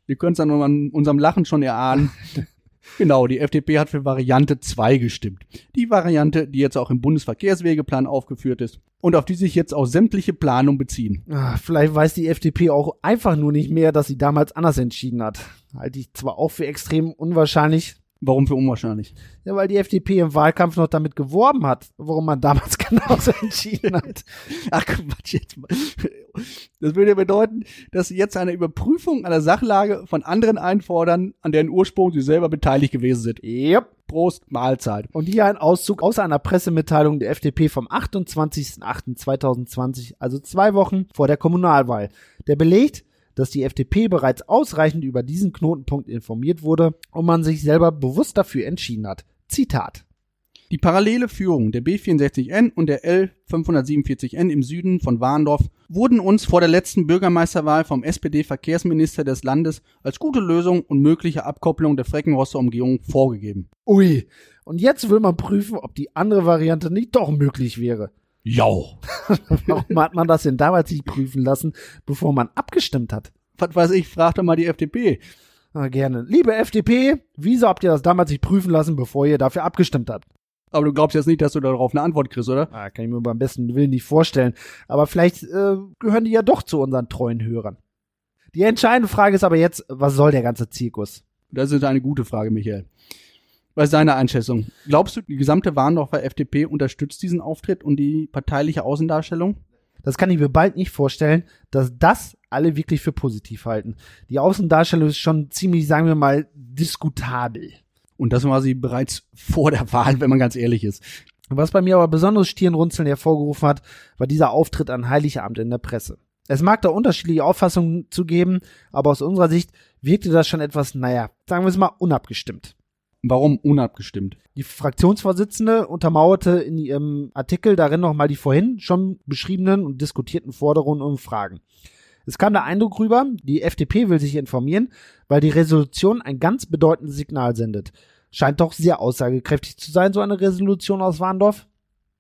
Wir können es an unserem Lachen schon erahnen. Genau, die FDP hat für Variante 2 gestimmt. Die Variante, die jetzt auch im Bundesverkehrswegeplan aufgeführt ist und auf die sich jetzt auch sämtliche Planungen beziehen. Ah, vielleicht weiß die FDP auch einfach nur nicht mehr, dass sie damals anders entschieden hat. Halte ich zwar auch für extrem unwahrscheinlich. Warum für unwahrscheinlich? Ja, weil die FDP im Wahlkampf noch damit geworben hat, warum man damals genauso entschieden hat. Ach Quatsch jetzt mal. Das würde ja bedeuten, dass sie jetzt eine Überprüfung einer Sachlage von anderen einfordern, an deren Ursprung sie selber beteiligt gewesen sind. Yep. Prost, Mahlzeit. Und hier ein Auszug aus einer Pressemitteilung der FDP vom 28.08.2020, also zwei Wochen vor der Kommunalwahl. Der belegt, dass die FDP bereits ausreichend über diesen Knotenpunkt informiert wurde und man sich selber bewusst dafür entschieden hat. Zitat. Die parallele Führung der B64N und der L547N im Süden von Warndorf wurden uns vor der letzten Bürgermeisterwahl vom SPD-Verkehrsminister des Landes als gute Lösung und mögliche Abkopplung der Freckenrosser Umgehung vorgegeben. Ui, und jetzt will man prüfen, ob die andere Variante nicht doch möglich wäre. Jau. Warum hat man das denn damals nicht prüfen lassen, bevor man abgestimmt hat? Was weiß ich, frag doch mal die FDP. Na, gerne. Liebe FDP, wieso habt ihr das damals nicht prüfen lassen, bevor ihr dafür abgestimmt habt? Aber du glaubst jetzt nicht, dass du darauf eine Antwort kriegst, oder? Ah, kann ich mir beim besten Willen nicht vorstellen. Aber vielleicht äh, gehören die ja doch zu unseren treuen Hörern. Die entscheidende Frage ist aber jetzt, was soll der ganze Zirkus? Das ist eine gute Frage, Michael. Was ist deine Einschätzung? Glaubst du, die gesamte Warndorfer FDP unterstützt diesen Auftritt und die parteiliche Außendarstellung? Das kann ich mir bald nicht vorstellen, dass das alle wirklich für positiv halten. Die Außendarstellung ist schon ziemlich, sagen wir mal, diskutabel. Und das war sie bereits vor der Wahl, wenn man ganz ehrlich ist. Was bei mir aber besonderes Stirnrunzeln hervorgerufen hat, war dieser Auftritt an Heiligabend in der Presse. Es mag da unterschiedliche Auffassungen zu geben, aber aus unserer Sicht wirkte das schon etwas, naja, sagen wir es mal, unabgestimmt. Warum unabgestimmt? Die Fraktionsvorsitzende untermauerte in ihrem Artikel darin nochmal die vorhin schon beschriebenen und diskutierten Forderungen und Fragen. Es kam der Eindruck rüber, die FDP will sich informieren, weil die Resolution ein ganz bedeutendes Signal sendet. Scheint doch sehr aussagekräftig zu sein, so eine Resolution aus Warndorf.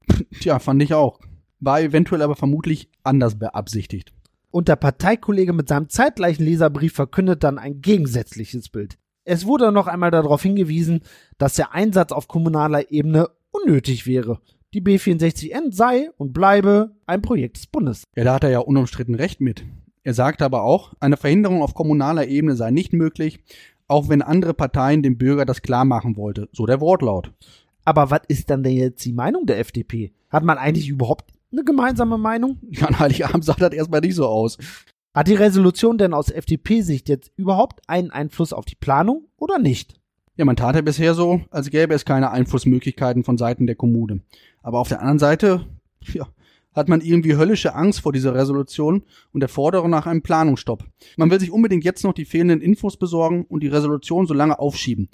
Tja, fand ich auch. War eventuell aber vermutlich anders beabsichtigt. Und der Parteikollege mit seinem zeitgleichen Leserbrief verkündet dann ein gegensätzliches Bild. Es wurde noch einmal darauf hingewiesen, dass der Einsatz auf kommunaler Ebene unnötig wäre. Die B64N sei und bleibe ein Projekt des Bundes. Ja, da hat er ja unumstritten recht mit. Er sagte aber auch, eine Verhinderung auf kommunaler Ebene sei nicht möglich, auch wenn andere Parteien dem Bürger das klar machen wollte. So der Wortlaut. Aber was ist dann denn jetzt die Meinung der FDP? Hat man eigentlich überhaupt eine gemeinsame Meinung? Ja, an Heiligabend sah das erstmal nicht so aus. Hat die Resolution denn aus FDP-Sicht jetzt überhaupt einen Einfluss auf die Planung oder nicht? Ja, man tat ja bisher so, als gäbe es keine Einflussmöglichkeiten von Seiten der Kommune. Aber auf der anderen Seite, ja, hat man irgendwie höllische Angst vor dieser Resolution und der Forderung nach einem Planungsstopp. Man will sich unbedingt jetzt noch die fehlenden Infos besorgen und die Resolution so lange aufschieben.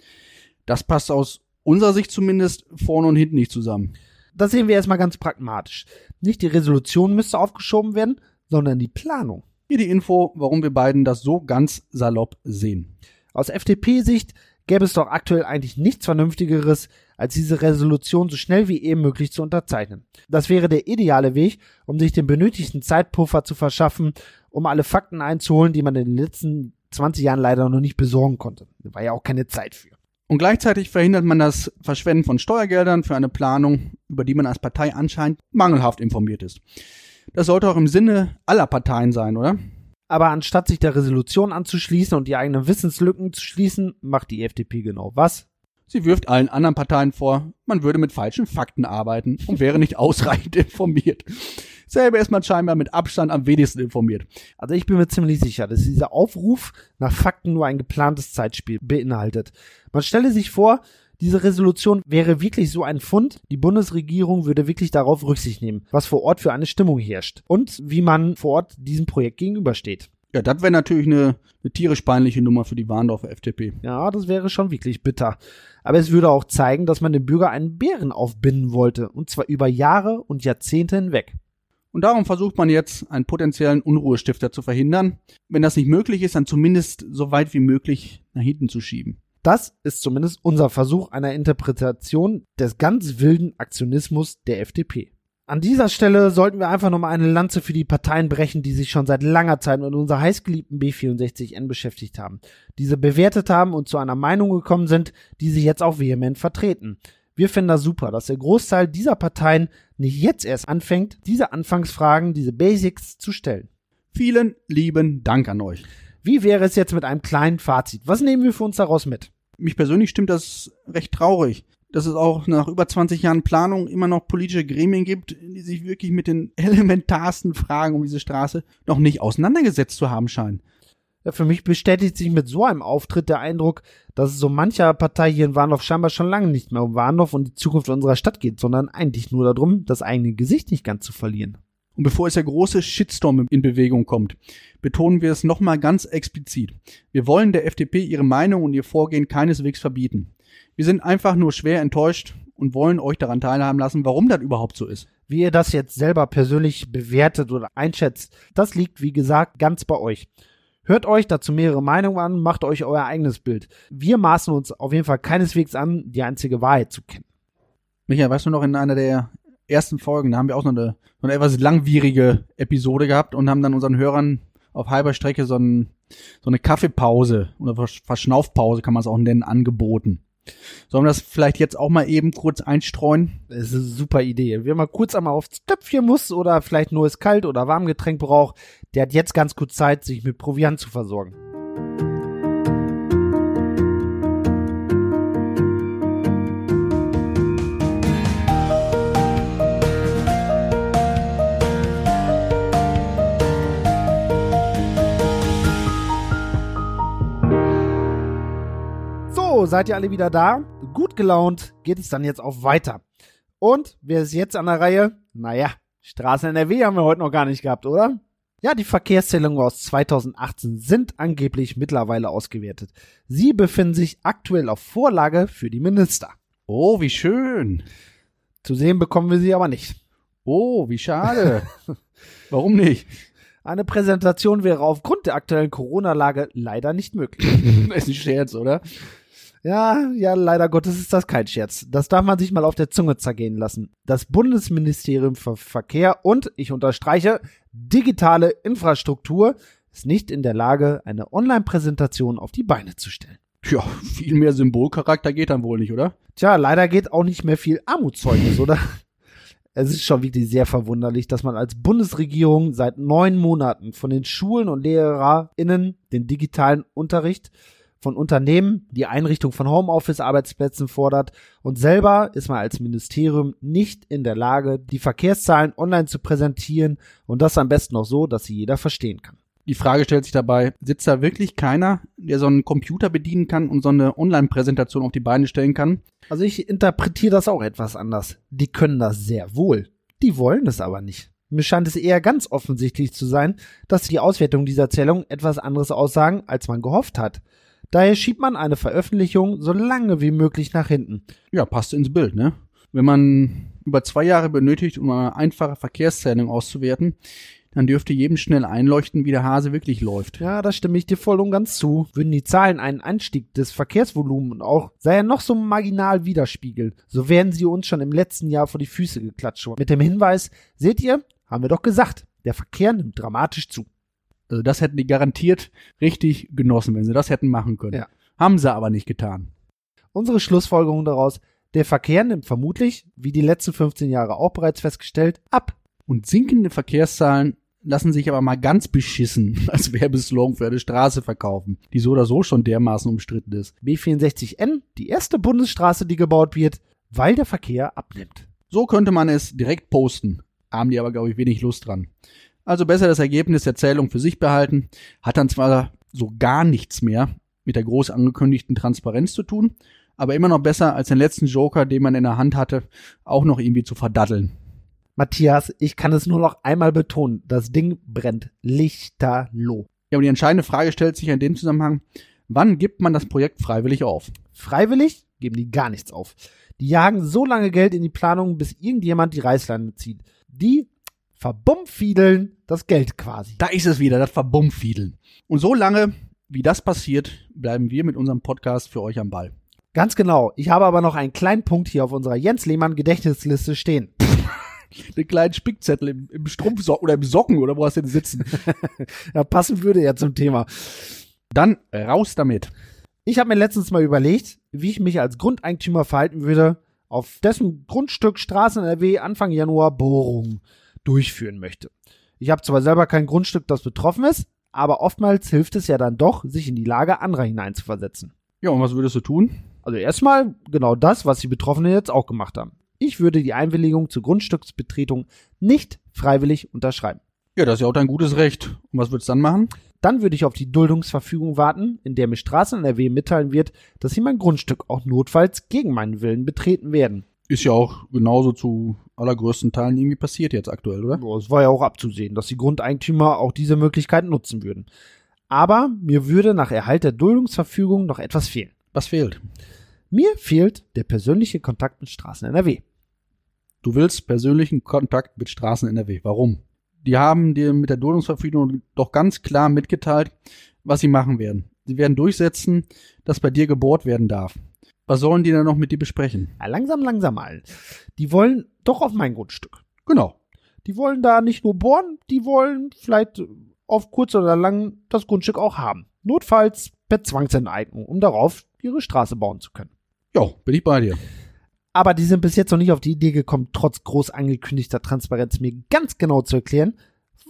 Das passt aus unserer Sicht zumindest vorne und hinten nicht zusammen. Das sehen wir erstmal ganz pragmatisch. Nicht die Resolution müsste aufgeschoben werden, sondern die Planung. Hier die Info, warum wir beiden das so ganz salopp sehen. Aus FDP-Sicht gäbe es doch aktuell eigentlich nichts Vernünftigeres, als diese Resolution so schnell wie eben möglich zu unterzeichnen. Das wäre der ideale Weg, um sich den benötigten Zeitpuffer zu verschaffen, um alle Fakten einzuholen, die man in den letzten 20 Jahren leider noch nicht besorgen konnte. Da war ja auch keine Zeit für. Und gleichzeitig verhindert man das Verschwenden von Steuergeldern für eine Planung, über die man als Partei anscheinend mangelhaft informiert ist. Das sollte auch im Sinne aller Parteien sein, oder? Aber anstatt sich der Resolution anzuschließen und die eigenen Wissenslücken zu schließen, macht die FDP genau was? Sie wirft allen anderen Parteien vor, man würde mit falschen Fakten arbeiten und wäre nicht ausreichend informiert. Selber ist man scheinbar mit Abstand am wenigsten informiert. Also ich bin mir ziemlich sicher, dass dieser Aufruf nach Fakten nur ein geplantes Zeitspiel beinhaltet. Man stelle sich vor, diese Resolution wäre wirklich so ein Fund. Die Bundesregierung würde wirklich darauf Rücksicht nehmen, was vor Ort für eine Stimmung herrscht und wie man vor Ort diesem Projekt gegenübersteht. Ja, das wäre natürlich eine, eine tierisch peinliche Nummer für die Warndorfer FDP. Ja, das wäre schon wirklich bitter. Aber es würde auch zeigen, dass man dem Bürger einen Bären aufbinden wollte, und zwar über Jahre und Jahrzehnte hinweg. Und darum versucht man jetzt, einen potenziellen Unruhestifter zu verhindern. Wenn das nicht möglich ist, dann zumindest so weit wie möglich nach hinten zu schieben. Das ist zumindest unser Versuch einer Interpretation des ganz wilden Aktionismus der FDP. An dieser Stelle sollten wir einfach nochmal eine Lanze für die Parteien brechen, die sich schon seit langer Zeit mit unserer heißgeliebten B64N beschäftigt haben, diese bewertet haben und zu einer Meinung gekommen sind, die sie jetzt auch vehement vertreten. Wir finden das super, dass der Großteil dieser Parteien nicht jetzt erst anfängt, diese Anfangsfragen, diese Basics zu stellen. Vielen lieben Dank an euch. Wie wäre es jetzt mit einem kleinen Fazit? Was nehmen wir für uns daraus mit? Mich persönlich stimmt das recht traurig, dass es auch nach über 20 Jahren Planung immer noch politische Gremien gibt, die sich wirklich mit den elementarsten Fragen um diese Straße noch nicht auseinandergesetzt zu haben scheinen. Ja, für mich bestätigt sich mit so einem Auftritt der Eindruck, dass es so mancher Partei hier in Warndorf scheinbar schon lange nicht mehr um Warndorf und die Zukunft unserer Stadt geht, sondern eigentlich nur darum, das eigene Gesicht nicht ganz zu verlieren. Und bevor es der große Shitstorm in Bewegung kommt, betonen wir es nochmal ganz explizit. Wir wollen der FDP ihre Meinung und ihr Vorgehen keineswegs verbieten. Wir sind einfach nur schwer enttäuscht und wollen euch daran teilhaben lassen, warum das überhaupt so ist. Wie ihr das jetzt selber persönlich bewertet oder einschätzt, das liegt, wie gesagt, ganz bei euch. Hört euch dazu mehrere Meinungen an, macht euch euer eigenes Bild. Wir maßen uns auf jeden Fall keineswegs an, die einzige Wahrheit zu kennen. Michael, weißt du noch, in einer der ersten Folgen, da haben wir auch so eine, so eine etwas langwierige Episode gehabt und haben dann unseren Hörern auf halber Strecke so, ein, so eine Kaffeepause oder Verschnaufpause kann man es auch nennen, angeboten. Sollen wir das vielleicht jetzt auch mal eben kurz einstreuen? Das ist eine super Idee. Wer mal kurz einmal aufs Töpfchen muss oder vielleicht nur es kalt oder Warmgetränk braucht, der hat jetzt ganz gut Zeit, sich mit Proviant zu versorgen. So, seid ihr alle wieder da? Gut gelaunt geht es dann jetzt auch weiter. Und wer ist jetzt an der Reihe? Naja, Straßen NRW haben wir heute noch gar nicht gehabt, oder? Ja, die Verkehrszählungen aus 2018 sind angeblich mittlerweile ausgewertet. Sie befinden sich aktuell auf Vorlage für die Minister. Oh, wie schön. Zu sehen bekommen wir sie aber nicht. Oh, wie schade. Warum nicht? Eine Präsentation wäre aufgrund der aktuellen Corona-Lage leider nicht möglich. ist ein Scherz, oder? Ja, ja, leider Gottes ist das kein Scherz. Das darf man sich mal auf der Zunge zergehen lassen. Das Bundesministerium für Verkehr und, ich unterstreiche, digitale Infrastruktur ist nicht in der Lage, eine Online-Präsentation auf die Beine zu stellen. Ja, viel mehr Symbolcharakter geht dann wohl nicht, oder? Tja, leider geht auch nicht mehr viel Armutszeugnis, oder? Es ist schon wirklich sehr verwunderlich, dass man als Bundesregierung seit neun Monaten von den Schulen und LehrerInnen den digitalen Unterricht von Unternehmen die Einrichtung von Homeoffice-Arbeitsplätzen fordert und selber ist man als Ministerium nicht in der Lage, die Verkehrszahlen online zu präsentieren und das am besten auch so, dass sie jeder verstehen kann. Die Frage stellt sich dabei, sitzt da wirklich keiner, der so einen Computer bedienen kann und so eine Online-Präsentation auf die Beine stellen kann? Also ich interpretiere das auch etwas anders. Die können das sehr wohl. Die wollen es aber nicht. Mir scheint es eher ganz offensichtlich zu sein, dass die Auswertung dieser Zählung etwas anderes aussagen, als man gehofft hat. Daher schiebt man eine Veröffentlichung so lange wie möglich nach hinten. Ja, passt ins Bild, ne? Wenn man über zwei Jahre benötigt, um eine einfache Verkehrszählung auszuwerten, dann dürfte jedem schnell einleuchten, wie der Hase wirklich läuft. Ja, da stimme ich dir voll und ganz zu. Würden die Zahlen einen Anstieg des Verkehrsvolumens und auch sei er noch so marginal widerspiegeln, so wären sie uns schon im letzten Jahr vor die Füße geklatscht. Mit dem Hinweis, seht ihr, haben wir doch gesagt, der Verkehr nimmt dramatisch zu. Also das hätten die garantiert richtig genossen, wenn sie das hätten machen können. Ja. Haben sie aber nicht getan. Unsere Schlussfolgerung daraus, der Verkehr nimmt vermutlich, wie die letzten 15 Jahre auch bereits festgestellt, ab. Und sinkende Verkehrszahlen lassen sich aber mal ganz beschissen als Werbeslogan für eine Straße verkaufen, die so oder so schon dermaßen umstritten ist. B64N, die erste Bundesstraße, die gebaut wird, weil der Verkehr abnimmt. So könnte man es direkt posten. Haben die aber, glaube ich, wenig Lust dran. Also besser das Ergebnis der Zählung für sich behalten, hat dann zwar so gar nichts mehr mit der groß angekündigten Transparenz zu tun, aber immer noch besser als den letzten Joker, den man in der Hand hatte, auch noch irgendwie zu verdatteln. Matthias, ich kann es nur noch einmal betonen, das Ding brennt lichterloh. Ja, und die entscheidende Frage stellt sich in dem Zusammenhang, wann gibt man das Projekt freiwillig auf? Freiwillig geben die gar nichts auf. Die jagen so lange Geld in die Planung, bis irgendjemand die Reißleine zieht. Die verbummfiedeln das Geld quasi. Da ist es wieder, das Verbummfiedeln. Und so lange, wie das passiert, bleiben wir mit unserem Podcast für euch am Ball. Ganz genau. Ich habe aber noch einen kleinen Punkt hier auf unserer Jens Lehmann Gedächtnisliste stehen. Den kleinen Spickzettel im, im Strumpfsocken oder im Socken oder wo hast du denn sitzen? ja, passen würde ja zum Thema. Dann raus damit. Ich habe mir letztens mal überlegt, wie ich mich als Grundeigentümer verhalten würde, auf dessen Grundstück Straßen NRW Anfang Januar Bohrungen durchführen möchte. Ich habe zwar selber kein Grundstück, das betroffen ist, aber oftmals hilft es ja dann doch, sich in die Lage anderer hineinzuversetzen. Ja, und was würdest du tun? Also erstmal genau das, was die Betroffenen jetzt auch gemacht haben. Ich würde die Einwilligung zur Grundstücksbetretung nicht freiwillig unterschreiben. Ja, das ist ja auch dein gutes Recht. Und was würdest du dann machen? Dann würde ich auf die Duldungsverfügung warten, in der mir Straßen NRW mitteilen wird, dass sie mein Grundstück auch notfalls gegen meinen Willen betreten werden. Ist ja auch genauso zu allergrößten Teilen irgendwie passiert jetzt aktuell, oder? Es war ja auch abzusehen, dass die Grundeigentümer auch diese Möglichkeit nutzen würden. Aber mir würde nach Erhalt der Duldungsverfügung noch etwas fehlen. Was fehlt? Mir fehlt der persönliche Kontakt mit Straßen NRW. Du willst persönlichen Kontakt mit Straßen NRW. Warum? Die haben dir mit der Duldungsverfügung doch ganz klar mitgeteilt, was sie machen werden. Sie werden durchsetzen, dass bei dir gebohrt werden darf. Was sollen die denn noch mit dir besprechen? Ja, langsam, langsam mal. Die wollen doch auf mein Grundstück. Genau. Die wollen da nicht nur bohren, die wollen vielleicht auf kurz oder lang das Grundstück auch haben. Notfalls per Zwangsenteignung, um darauf ihre Straße bauen zu können. Ja, bin ich bei dir. Aber die sind bis jetzt noch nicht auf die Idee gekommen, trotz groß angekündigter Transparenz mir ganz genau zu erklären,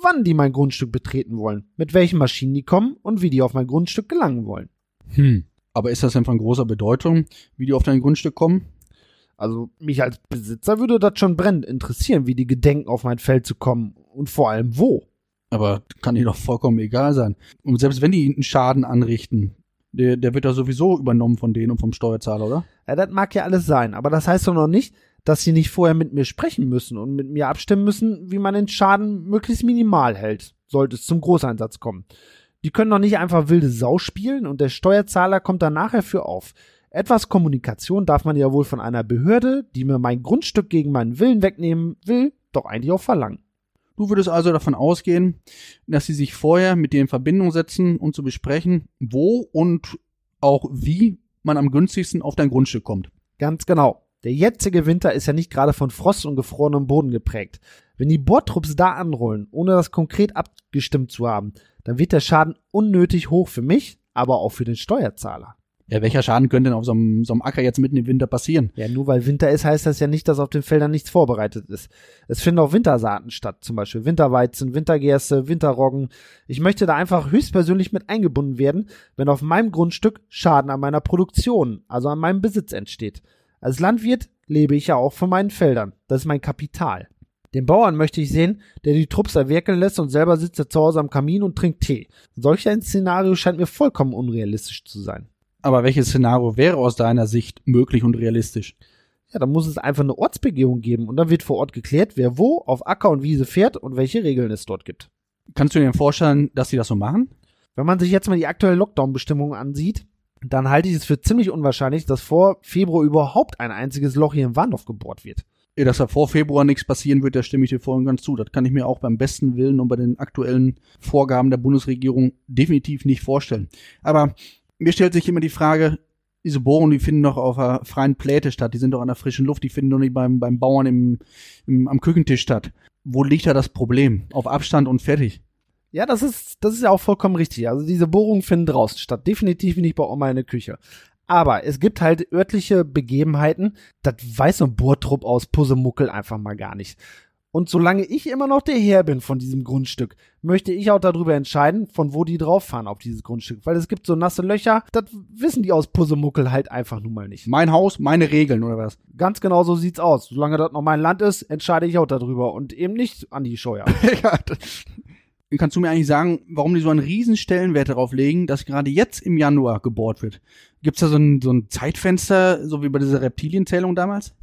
wann die mein Grundstück betreten wollen, mit welchen Maschinen die kommen und wie die auf mein Grundstück gelangen wollen. Hm. Aber ist das denn von großer Bedeutung, wie die auf dein Grundstück kommen? Also mich als Besitzer würde das schon brennend interessieren, wie die gedenken, auf mein Feld zu kommen und vor allem wo. Aber kann dir doch vollkommen egal sein. Und selbst wenn die einen Schaden anrichten, Der, der wird da sowieso übernommen von denen und vom Steuerzahler, oder? Ja, das mag ja alles sein, aber das heißt doch noch nicht, dass sie nicht vorher mit mir sprechen müssen und mit mir abstimmen müssen, wie man den Schaden möglichst minimal hält, sollte es zum Großeinsatz kommen. Die können doch nicht einfach wilde Sau spielen und der Steuerzahler kommt dann nachher für auf. Etwas Kommunikation darf man ja wohl von einer Behörde, die mir mein Grundstück gegen meinen Willen wegnehmen will, doch eigentlich auch verlangen. Du würdest also davon ausgehen, dass sie sich vorher mit dir in Verbindung setzen, um zu besprechen, wo und auch wie man am günstigsten auf dein Grundstück kommt. Ganz genau. Der jetzige Winter ist ja nicht gerade von Frost und gefrorenem Boden geprägt. Wenn die Bohrtrupps da anrollen, ohne das konkret abgestimmt zu haben, dann wird der Schaden unnötig hoch für mich, aber auch für den Steuerzahler. Ja, welcher Schaden könnte denn auf so einem, so einem Acker jetzt mitten im Winter passieren? Ja, nur weil Winter ist, heißt das ja nicht, dass auf den Feldern nichts vorbereitet ist. Es finden auch Wintersaaten statt, zum Beispiel Winterweizen, Wintergerste, Winterroggen. Ich möchte da einfach höchstpersönlich mit eingebunden werden, wenn auf meinem Grundstück Schaden an meiner Produktion, also an meinem Besitz entsteht. Als Landwirt lebe ich ja auch von meinen Feldern. Das ist mein Kapital. Den Bauern möchte ich sehen, der die Trupps erwirken lässt und selber sitzt er zu Hause am Kamin und trinkt Tee. Solch ein Szenario scheint mir vollkommen unrealistisch zu sein. Aber welches Szenario wäre aus deiner Sicht möglich und realistisch? Ja, dann muss es einfach eine Ortsbegehung geben und dann wird vor Ort geklärt, wer wo auf Acker und Wiese fährt und welche Regeln es dort gibt. Kannst du dir vorstellen, dass sie das so machen? Wenn man sich jetzt mal die aktuelle Lockdown-Bestimmung ansieht, dann halte ich es für ziemlich unwahrscheinlich, dass vor Februar überhaupt ein einziges Loch hier im Warndorf gebohrt wird. Ja, dass da vor Februar nichts passieren wird, da stimme ich dir voll und ganz zu. Das kann ich mir auch beim besten Willen und bei den aktuellen Vorgaben der Bundesregierung definitiv nicht vorstellen. Aber mir stellt sich immer die Frage, diese Bohrungen, die finden doch auf einer freien Pläte statt, die sind doch an der frischen Luft, die finden doch nicht beim, beim Bauern im, im, am Küchentisch statt. Wo liegt da das Problem? Auf Abstand und fertig. Ja, das ist, das ist ja auch vollkommen richtig. Also diese Bohrungen finden draußen statt. Definitiv nicht bei Oma in der Küche. Aber es gibt halt örtliche Begebenheiten, das weiß so ein Bohrtrupp aus Pussemuckel einfach mal gar nicht. Und solange ich immer noch der Herr bin von diesem Grundstück, möchte ich auch darüber entscheiden, von wo die drauf fahren auf dieses Grundstück. Weil es gibt so nasse Löcher, das wissen die aus Pussemuckel halt einfach nun mal nicht. Mein Haus, meine Regeln oder was? Ganz genau so sieht's aus. Solange das noch mein Land ist, entscheide ich auch darüber und eben nicht an die Scheuer. ja, kannst du mir eigentlich sagen, warum die so einen riesen Stellenwert darauf legen, dass gerade jetzt im Januar gebohrt wird? Gibt's da so ein, so ein Zeitfenster, so wie bei dieser Reptilienzählung damals?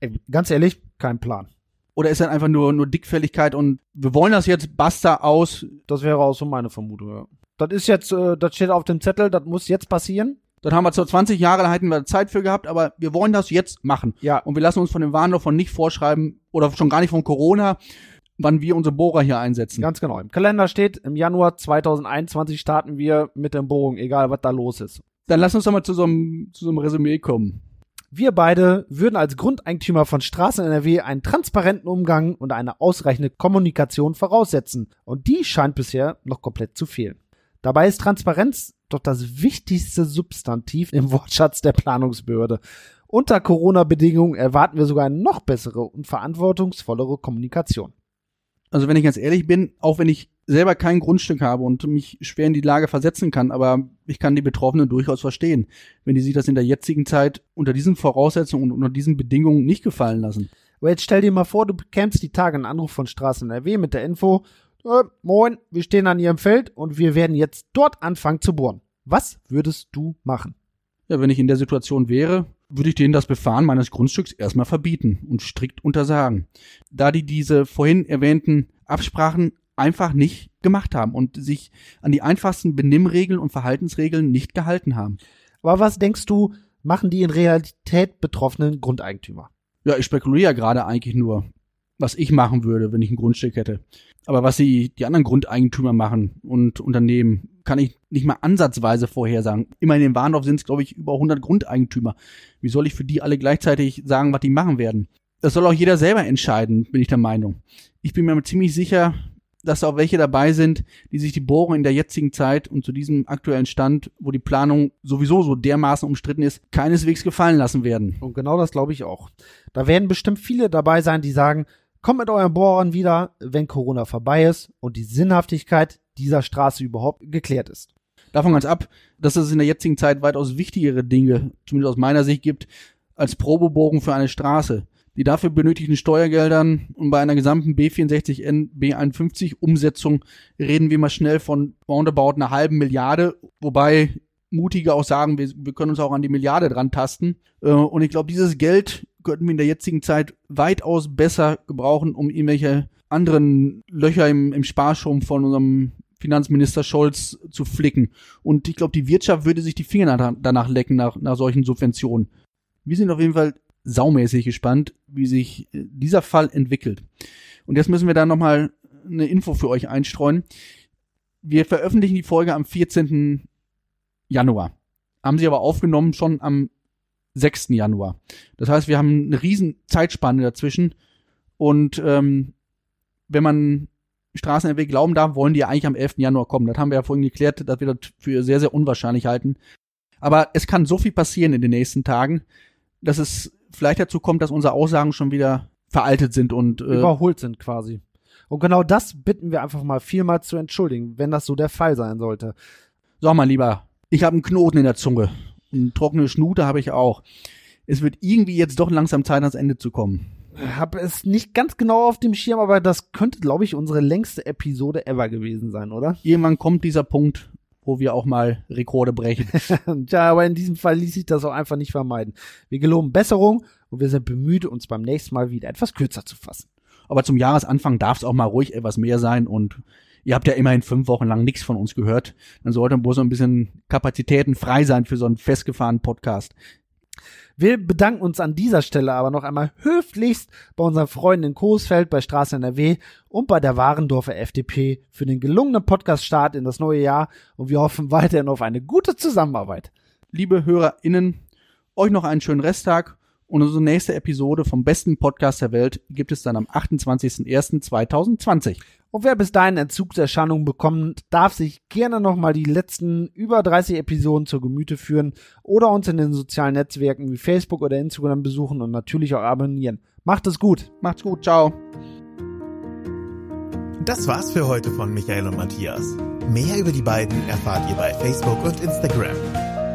Ey, ganz ehrlich, kein Plan. Oder ist das einfach nur, nur Dickfälligkeit und wir wollen das jetzt, basta aus? Das wäre auch so meine Vermutung, ja. Das ist jetzt, äh, das steht auf dem Zettel, das muss jetzt passieren. Dann haben wir zwar 20 Jahre, da hätten wir Zeit für gehabt, aber wir wollen das jetzt machen. Ja. Und wir lassen uns von dem Warndorf von nicht vorschreiben oder schon gar nicht von Corona, wann wir unsere Bohrer hier einsetzen. Ganz genau. Im Kalender steht, im Januar 2021 starten wir mit der Bohrung, egal was da los ist. Dann lass uns doch mal zu so einem, zu so einem Resümee kommen. Wir beide würden als Grundeigentümer von Straßen NRW einen transparenten Umgang und eine ausreichende Kommunikation voraussetzen. Und die scheint bisher noch komplett zu fehlen. Dabei ist Transparenz doch das wichtigste Substantiv im Wortschatz der Planungsbehörde. Unter Corona-Bedingungen erwarten wir sogar eine noch bessere und verantwortungsvollere Kommunikation. Also wenn ich ganz ehrlich bin, auch wenn ich selber kein Grundstück habe und mich schwer in die Lage versetzen kann, aber ich kann die Betroffenen durchaus verstehen, wenn die sich das in der jetzigen Zeit unter diesen Voraussetzungen und unter diesen Bedingungen nicht gefallen lassen. Aber jetzt stell dir mal vor, du bekämst die Tage einen Anruf von Straßen NRW mit der Info, äh, moin, wir stehen an ihrem Feld und wir werden jetzt dort anfangen zu bohren. Was würdest du machen? Ja, wenn ich in der Situation wäre, würde ich denen das Befahren meines Grundstücks erstmal verbieten und strikt untersagen. Da die diese vorhin erwähnten Absprachen einfach nicht gemacht haben und sich an die einfachsten Benimmregeln und Verhaltensregeln nicht gehalten haben. Aber was denkst du, machen die in Realität betroffenen Grundeigentümer? Ja, ich spekuliere ja gerade eigentlich nur, was ich machen würde, wenn ich ein Grundstück hätte. Aber was die, die anderen Grundeigentümer machen und Unternehmen, kann ich nicht mal ansatzweise vorhersagen. Immer in den Warndorf sind es, glaube ich, über 100 Grundeigentümer. Wie soll ich für die alle gleichzeitig sagen, was die machen werden? Das soll auch jeder selber entscheiden, bin ich der Meinung. Ich bin mir ziemlich sicher, dass auch welche dabei sind, die sich die Bohrung in der jetzigen Zeit und zu diesem aktuellen Stand, wo die Planung sowieso so dermaßen umstritten ist, keineswegs gefallen lassen werden. Und genau das glaube ich auch. Da werden bestimmt viele dabei sein, die sagen, kommt mit euren Bohrern wieder, wenn Corona vorbei ist und die Sinnhaftigkeit dieser Straße überhaupt geklärt ist. Davon ganz ab, dass es in der jetzigen Zeit weitaus wichtigere Dinge, zumindest aus meiner Sicht, gibt, als Probebohrung für eine Straße. Die dafür benötigten Steuergeldern und bei einer gesamten B64N B51 Umsetzung reden wir mal schnell von roundabout einer halben Milliarde, wobei mutige auch sagen, wir, wir können uns auch an die Milliarde dran tasten. Äh, und ich glaube, dieses Geld könnten wir in der jetzigen Zeit weitaus besser gebrauchen, um irgendwelche anderen Löcher im, im Sparschirm von unserem Finanzminister Scholz zu flicken. Und ich glaube, die Wirtschaft würde sich die Finger danach lecken, nach, nach solchen Subventionen. Wir sind auf jeden Fall saumäßig gespannt, wie sich äh, dieser Fall entwickelt. Und jetzt müssen wir da nochmal eine Info für euch einstreuen. Wir veröffentlichen die Folge am 14. Januar. Haben sie aber aufgenommen schon am 6. Januar. Das heißt, wir haben eine riesen Zeitspanne dazwischen. Und ähm, wenn man Straßen glauben darf, wollen die ja eigentlich am 11. Januar kommen. Das haben wir ja vorhin geklärt, dass wir das für sehr, sehr unwahrscheinlich halten. Aber es kann so viel passieren in den nächsten Tagen, dass es vielleicht dazu kommt, dass unsere Aussagen schon wieder veraltet sind und äh, überholt sind quasi. Und genau das bitten wir einfach mal vielmal zu entschuldigen, wenn das so der Fall sein sollte. Sag mal lieber, ich habe einen Knoten in der Zunge. Eine trockene Schnute habe ich auch. Es wird irgendwie jetzt doch langsam Zeit, ans Ende zu kommen. Habe es nicht ganz genau auf dem Schirm, aber das könnte, glaube ich, unsere längste Episode ever gewesen sein, oder? Irgendwann kommt dieser Punkt, wo wir auch mal Rekorde brechen. ja, aber in diesem Fall ließ sich das auch einfach nicht vermeiden. Wir geloben Besserung und wir sind bemüht, uns beim nächsten Mal wieder etwas kürzer zu fassen. Aber zum Jahresanfang darf es auch mal ruhig etwas mehr sein und ihr habt ja immerhin fünf Wochen lang nichts von uns gehört. Dann sollte wohl so ein bisschen Kapazitäten frei sein für so einen festgefahrenen Podcast. Wir bedanken uns an dieser Stelle aber noch einmal höflichst bei unseren Freunden in Coesfeld, bei Straße NRW und bei der Warendorfer FDP für den gelungenen Podcast-Start in das neue Jahr und wir hoffen weiterhin auf eine gute Zusammenarbeit. Liebe HörerInnen, euch noch einen schönen Resttag und unsere nächste Episode vom besten Podcast der Welt gibt es dann am 28.01.2020. Und wer bis dahin Entzugserscheinungen bekommt, darf sich gerne nochmal die letzten über 30 Episoden zur Gemüte führen oder uns in den sozialen Netzwerken wie Facebook oder Instagram besuchen und natürlich auch abonnieren. Macht es gut. Macht's gut. Ciao. Das war's für heute von Michael und Matthias. Mehr über die beiden erfahrt ihr bei Facebook und Instagram.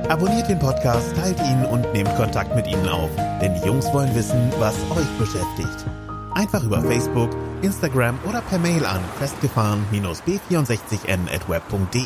Abonniert den Podcast, teilt ihn und nehmt Kontakt mit ihnen auf, denn die Jungs wollen wissen, was euch beschäftigt. Einfach über Facebook, Instagram oder per Mail an festgefahren-b64n at web.de.